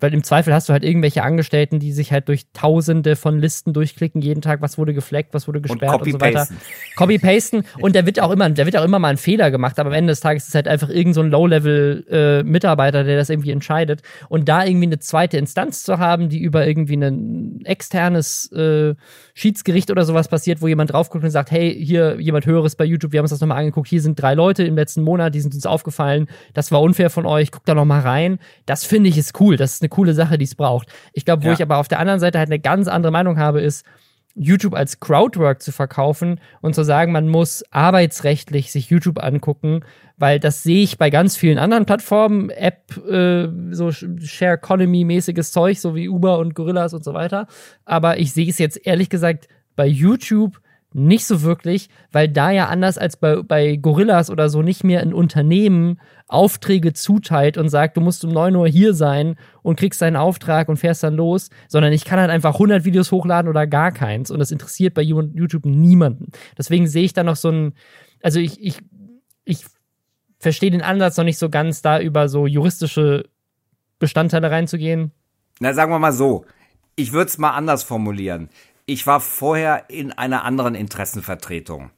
weil im Zweifel hast du halt irgendwelche Angestellten, die sich halt durch tausende von Listen durchklicken, jeden Tag, was wurde gefleckt, was wurde Und gesperrt und, so weiter. copy-pasten. Und da wird auch immer, da wird auch immer mal ein Fehler gemacht, aber am Ende des Tages ist es halt einfach irgend so ein Low-Level-Mitarbeiter, der das irgendwie entscheidet. Und da irgendwie eine zweite Instanz zu haben, die über irgendwie ein externes äh, Schiedsgericht oder sowas passiert, wo jemand drauf guckt und sagt, hey, hier jemand Höheres bei YouTube, wir haben uns das nochmal angeguckt, hier sind drei Leute im letzten Monat, die sind uns aufgefallen, das war unfair von euch, guckt da nochmal rein. Das finde ich ist cool, das ist eine coole Sache, die es braucht. Ich glaube, wo Ja. ich aber auf der anderen Seite halt eine ganz andere Meinung habe, ist, YouTube als Crowdwork zu verkaufen und zu sagen, man muss arbeitsrechtlich sich YouTube angucken, weil das sehe ich bei ganz vielen anderen Plattformen, App, äh, so Share Economy-mäßiges Zeug, so wie Uber und Gorillas und so weiter. Aber ich sehe es jetzt ehrlich gesagt bei YouTube nicht so wirklich, weil da ja anders als bei, bei Gorillas oder so nicht mehr ein Unternehmen Aufträge zuteilt und sagt, du musst um 9 Uhr hier sein und kriegst deinen Auftrag und fährst dann los, sondern ich kann halt einfach 100 Videos hochladen oder gar keins und das interessiert bei You- YouTube niemanden. Deswegen sehe ich da noch so ein, also ich, ich, ich verstehe den Ansatz noch nicht so ganz, da über so juristische Bestandteile reinzugehen. Na, sagen wir mal so. Ich würde es mal anders formulieren. Ich war vorher in einer anderen Interessenvertretung.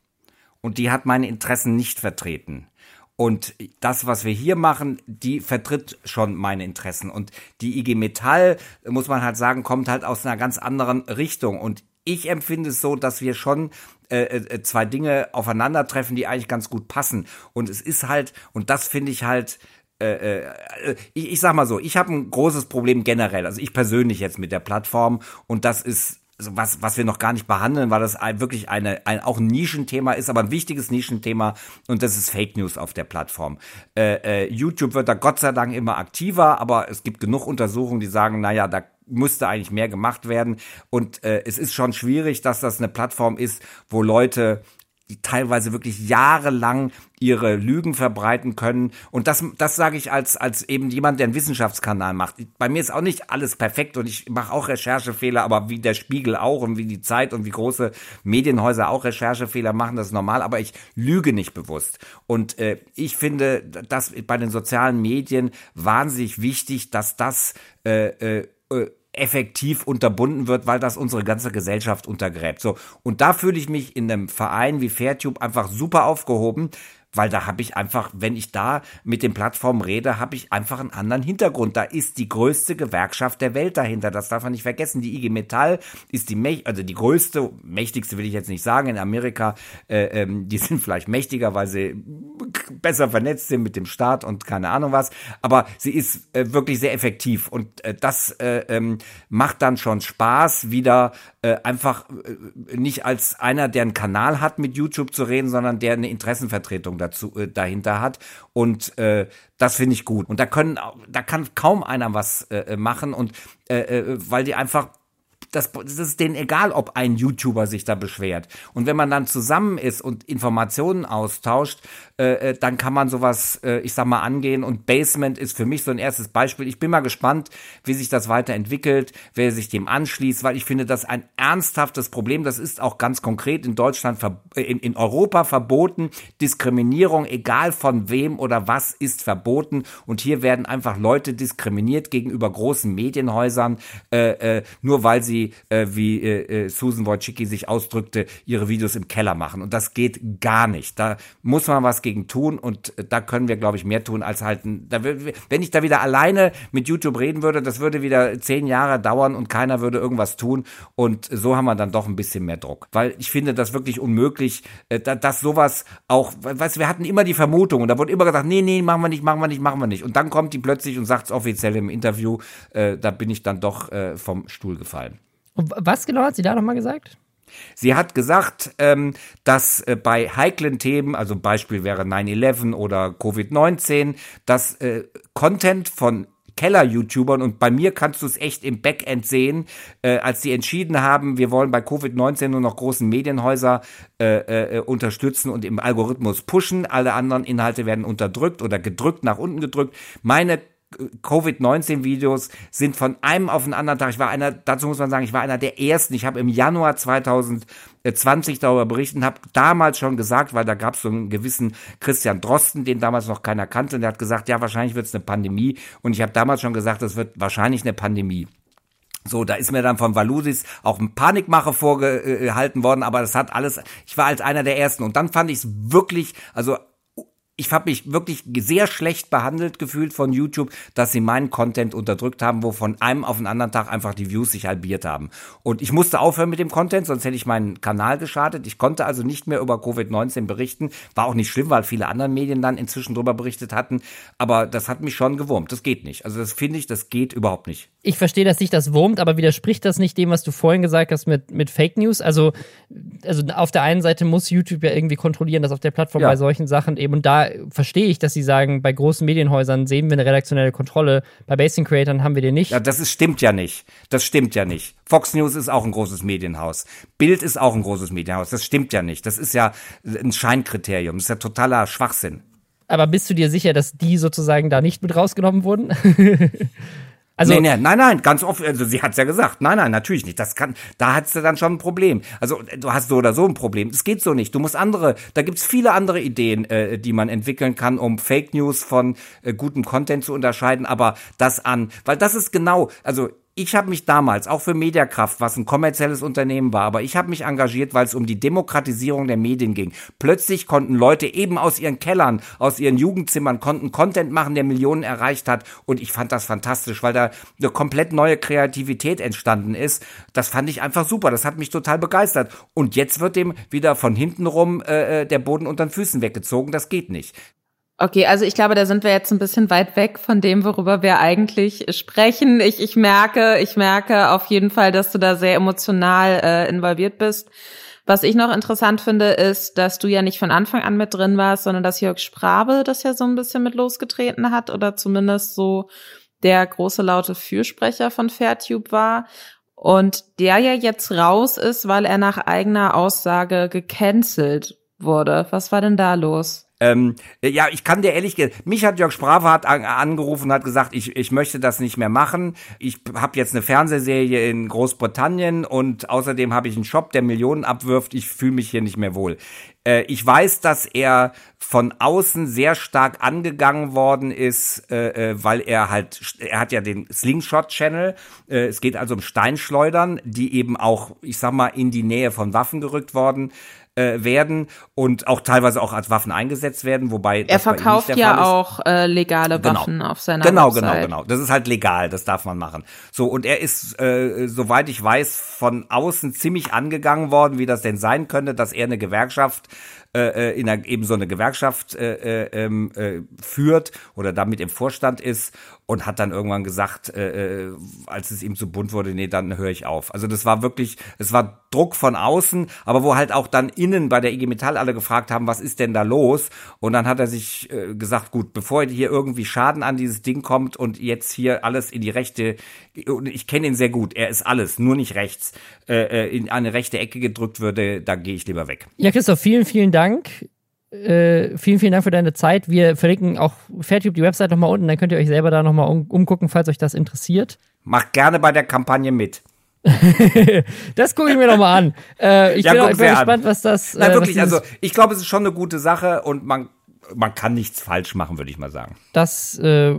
Und die hat meine Interessen nicht vertreten. Und das, was wir hier machen, die vertritt schon meine Interessen. Und die IG Metall, muss man halt sagen, kommt halt aus einer ganz anderen Richtung. Und ich empfinde es so, dass wir schon äh, äh, zwei Dinge aufeinandertreffen, die eigentlich ganz gut passen. Und es ist halt, und das finde ich halt, äh, äh, ich, ich sag mal so, ich habe ein großes Problem generell, also ich persönlich jetzt mit der Plattform und das ist so was, was wir noch gar nicht behandeln, weil das wirklich eine, ein, auch ein Nischenthema ist, aber ein wichtiges Nischenthema und das ist Fake News auf der Plattform. Äh, äh, YouTube wird da Gott sei Dank immer aktiver, aber es gibt genug Untersuchungen, die sagen, naja, da müsste eigentlich mehr gemacht werden und äh, es ist schon schwierig, dass das eine Plattform ist, wo Leute die teilweise wirklich jahrelang ihre Lügen verbreiten können. Und das, das sage ich als, als eben jemand, der einen Wissenschaftskanal macht. Bei mir ist auch nicht alles perfekt und ich mache auch Recherchefehler, aber wie der Spiegel auch und wie die Zeit und wie große Medienhäuser auch Recherchefehler machen, das ist normal, aber ich lüge nicht bewusst. Und äh, ich finde, dass bei den sozialen Medien wahnsinnig wichtig, dass das äh, äh, äh, effektiv unterbunden wird, weil das unsere ganze Gesellschaft untergräbt. So und da fühle ich mich in einem Verein wie Fairtube einfach super aufgehoben, weil da habe ich einfach, wenn ich da mit den Plattformen rede, habe ich einfach einen anderen Hintergrund. Da ist die größte Gewerkschaft der Welt dahinter. Das darf man nicht vergessen. Die IG Metall ist die also die größte, mächtigste will ich jetzt nicht sagen. In Amerika, äh, ähm, die sind vielleicht mächtiger, weil sie besser vernetzt sind mit dem Staat und keine Ahnung was. Aber sie ist äh, wirklich sehr effektiv und äh, das äh, ähm, macht dann schon Spaß, wieder äh, einfach äh, nicht als einer, der einen Kanal hat, mit YouTube zu reden, sondern der eine Interessenvertretung dazu äh, dahinter hat. Und äh, das finde ich gut. Und da können, da kann kaum einer was äh, machen und äh, äh, weil die einfach das, das ist denen egal, ob ein YouTuber sich da beschwert. Und wenn man dann zusammen ist und Informationen austauscht, äh, äh, dann kann man sowas, äh, ich sag mal, angehen. Und Basement ist für mich so ein erstes Beispiel. Ich bin mal gespannt, wie sich das weiterentwickelt, wer sich dem anschließt, weil ich finde, das ein ernsthaftes Problem. Das ist auch ganz konkret in Deutschland, äh, in, in Europa verboten. Diskriminierung, egal von wem oder was, ist verboten. Und hier werden einfach Leute diskriminiert gegenüber großen Medienhäusern, äh, äh, nur weil sie, äh, wie äh, äh, Susan Wojcicki sich ausdrückte, ihre Videos im Keller machen. Und das geht gar nicht. Da muss man was gegen tun und äh, da können wir, glaube ich, mehr tun als halten. Da, wenn ich da wieder alleine mit YouTube reden würde, das würde wieder zehn Jahre dauern und keiner würde irgendwas tun. Und so haben wir dann doch ein bisschen mehr Druck. Weil ich finde das wirklich unmöglich, äh, da- dass sowas auch, weißt wir hatten immer die Vermutung und da wurde immer gesagt, nee, nee, machen wir nicht, machen wir nicht, machen wir nicht. Und dann kommt die plötzlich und sagt es offiziell im Interview, äh, da bin ich dann doch äh, vom Stuhl gefallen. Was genau hat sie da nochmal gesagt? Sie hat gesagt, ähm, dass äh, bei heiklen Themen, also Beispiel wäre 9-11 oder Covid-19, dass äh, Content von Keller-YouTubern und bei mir kannst du es echt im Backend sehen, äh, als die entschieden haben, wir wollen bei Covid-19 nur noch großen Medienhäuser äh, äh, unterstützen und im Algorithmus pushen, alle anderen Inhalte werden unterdrückt oder gedrückt, nach unten gedrückt. Meine Covid-19-Videos sind von einem auf den anderen Tag. Ich war einer, dazu muss man sagen, ich war einer der ersten. Ich habe im Januar 2020 darüber berichtet, habe damals schon gesagt, weil da gab es so einen gewissen Christian Drosten, den damals noch keiner kannte, und der hat gesagt, ja, wahrscheinlich wird es eine Pandemie. Und ich habe damals schon gesagt, es wird wahrscheinlich eine Pandemie. So, da ist mir dann von Valusis auch ein Panikmache vorgehalten worden, aber das hat alles, ich war als einer der ersten und dann fand ich es wirklich, also ich habe mich wirklich sehr schlecht behandelt gefühlt von YouTube, dass sie meinen Content unterdrückt haben, wo von einem auf den anderen Tag einfach die Views sich halbiert haben. Und ich musste aufhören mit dem Content, sonst hätte ich meinen Kanal geschadet. Ich konnte also nicht mehr über Covid-19 berichten. War auch nicht schlimm, weil viele andere Medien dann inzwischen drüber berichtet hatten. Aber das hat mich schon gewurmt. Das geht nicht. Also das finde ich, das geht überhaupt nicht. Ich verstehe, dass sich das wurmt, aber widerspricht das nicht dem, was du vorhin gesagt hast mit, mit Fake News? Also, also auf der einen Seite muss YouTube ja irgendwie kontrollieren, dass auf der Plattform ja. bei solchen Sachen eben da verstehe ich, dass sie sagen, bei großen Medienhäusern sehen wir eine redaktionelle Kontrolle, bei Basing Creatern haben wir den nicht. Ja, das ist, stimmt ja nicht. Das stimmt ja nicht. Fox News ist auch ein großes Medienhaus. Bild ist auch ein großes Medienhaus. Das stimmt ja nicht. Das ist ja ein Scheinkriterium. Das ist ja totaler Schwachsinn. Aber bist du dir sicher, dass die sozusagen da nicht mit rausgenommen wurden? Also nee, nee, nein, nein, ganz offen, also sie hat's ja gesagt. Nein, nein, natürlich nicht. Das kann, da hat's dann schon ein Problem. Also du hast so oder so ein Problem. Es geht so nicht. Du musst andere, da gibt's viele andere Ideen, äh, die man entwickeln kann, um Fake News von äh, gutem Content zu unterscheiden. Aber das an, weil das ist genau, also ich habe mich damals, auch für Mediakraft, was ein kommerzielles Unternehmen war, aber ich habe mich engagiert, weil es um die Demokratisierung der Medien ging. Plötzlich konnten Leute eben aus ihren Kellern, aus ihren Jugendzimmern, konnten Content machen, der Millionen erreicht hat. Und ich fand das fantastisch, weil da eine komplett neue Kreativität entstanden ist. Das fand ich einfach super. Das hat mich total begeistert. Und jetzt wird dem wieder von hinten rum äh, äh der Boden unter den Füßen weggezogen. Das geht nicht. Okay, also ich glaube, da sind wir jetzt ein bisschen weit weg von dem, worüber wir eigentlich sprechen. Ich, ich merke, ich merke auf jeden Fall, dass du da sehr emotional äh, involviert bist. Was ich noch interessant finde, ist, dass du ja nicht von Anfang an mit drin warst, sondern dass Jörg Sprabe das ja so ein bisschen mit losgetreten hat oder zumindest so der große laute Fürsprecher von Fairtube war. Und der ja jetzt raus ist, weil er nach eigener Aussage gecancelt wurde. Was war denn da los? Ähm, ja, ich kann dir ehrlich gesagt, mich hat Jörg Sprave hat an, angerufen hat gesagt, ich, ich möchte das nicht mehr machen. Ich habe jetzt eine Fernsehserie in Großbritannien und außerdem habe ich einen Shop, der Millionen abwirft. Ich fühle mich hier nicht mehr wohl. Äh, ich weiß, dass er von außen sehr stark angegangen worden ist, äh, äh weil er halt, er hat ja den Slingshot-Channel. Äh, es geht also um Steinschleudern, die eben auch, ich sag mal, in die Nähe von Waffen gerückt worden äh, werden und auch teilweise auch als Waffen eingesetzt werden, wobei er verkauft ja auch äh, legale genau. Waffen genau. auf seiner genau, Website. Genau, genau, genau. Das ist halt legal, das darf man machen. So und er ist, äh, soweit ich weiß, von außen ziemlich angegangen worden, wie das denn sein könnte, dass er eine Gewerkschaft äh, äh in einer, eben so eine Gewerkschaft äh, äh, ähm, äh, führt oder damit im Vorstand ist und hat dann irgendwann gesagt, äh, äh, als es ihm zu bunt wurde, nee, dann höre ich auf. Also das war wirklich, es war Druck von außen, aber wo halt auch dann innen bei der IG Metall alle gefragt haben, was ist denn da los? Und dann hat er sich äh, gesagt, gut, bevor hier irgendwie Schaden an dieses Ding kommt und jetzt hier alles in die rechte, ich kenne ihn sehr gut, er ist alles, nur nicht rechts, äh, äh, in eine rechte Ecke gedrückt würde, da gehe ich lieber weg. Ja, Christoph, vielen, vielen Dank. Äh, vielen, vielen Dank für deine Zeit. Wir verlinken auch Fairtube die Website nochmal unten, dann könnt ihr euch selber da nochmal um, umgucken, falls euch das interessiert. Macht gerne bei der Kampagne mit. das gucke ich mir nochmal an. Äh, ich ja, bin, auch, ich bin gespannt, was das. Na, äh, wirklich, also ich glaube, es ist schon eine gute Sache und man, man kann nichts falsch machen, würde ich mal sagen. Das äh,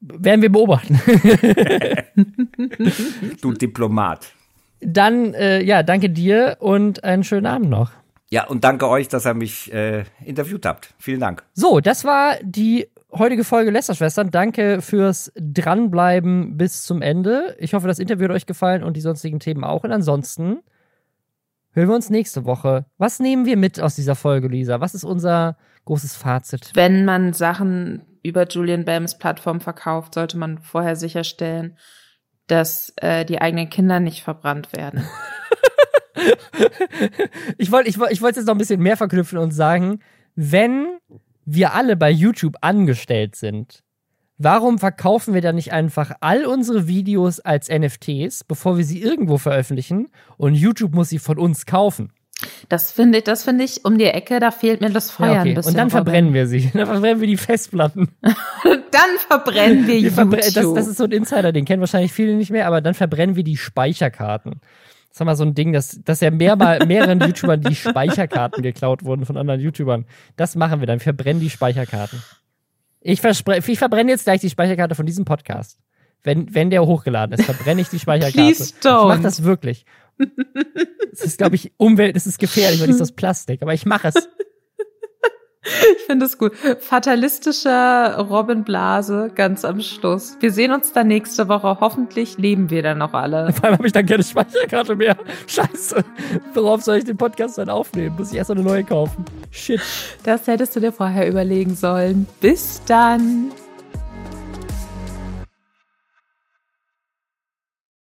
werden wir beobachten. du Diplomat. Dann, äh, ja, danke dir und einen schönen Abend noch. Ja, und danke euch, dass ihr mich äh, interviewt habt. Vielen Dank. So, das war die heutige Folge Lästerschwestern. Danke fürs Dranbleiben bis zum Ende. Ich hoffe, das Interview hat euch gefallen und die sonstigen Themen auch. Und ansonsten hören wir uns nächste Woche. Was nehmen wir mit aus dieser Folge, Lisa? Was ist unser großes Fazit? Wenn man Sachen über Julian Bams Plattform verkauft, sollte man vorher sicherstellen, dass äh, die eigenen Kinder nicht verbrannt werden. ich wollte ich, ich wollte jetzt noch ein bisschen mehr verknüpfen und sagen, wenn wir alle bei YouTube angestellt sind, warum verkaufen wir dann nicht einfach all unsere Videos als NFTs, bevor wir sie irgendwo veröffentlichen und YouTube muss sie von uns kaufen? Das finde ich, das finde ich um die Ecke, da fehlt mir das Feuer ja, okay. ein bisschen. Und dann verbrennen wir sie. Dann verbrennen wir die Festplatten. dann verbrennen wir, wir verbr YouTube. das, das ist so ein Insider, den kennen wahrscheinlich viele nicht mehr, aber dann verbrennen wir die Speicherkarten. Das ist mal so ein Ding, dass, dass ja mehrmal, mehreren YouTubern die Speicherkarten geklaut wurden von anderen YouTubern. Das machen wir dann. Wir verbrennen die Speicherkarten. Ich, ich verbrenne jetzt gleich die Speicherkarte von diesem Podcast. Wenn, wenn der hochgeladen ist, verbrenne ich die Speicherkarte. Please don't. Ich mach das wirklich. Es ist, glaube ich, Umwelt, es ist gefährlich, weil es ist aus Plastik, aber ich mache es. Ich finde es gut. Fatalistischer Robin Blase ganz am Schluss. Wir sehen uns dann nächste Woche. Hoffentlich leben wir dann noch alle. Vor allem habe ich dann keine Speicherkarte mehr. Scheiße. Worauf soll ich den Podcast dann aufnehmen? Muss ich erst eine neue kaufen. Shit. Das hättest du dir vorher überlegen sollen. Bis dann.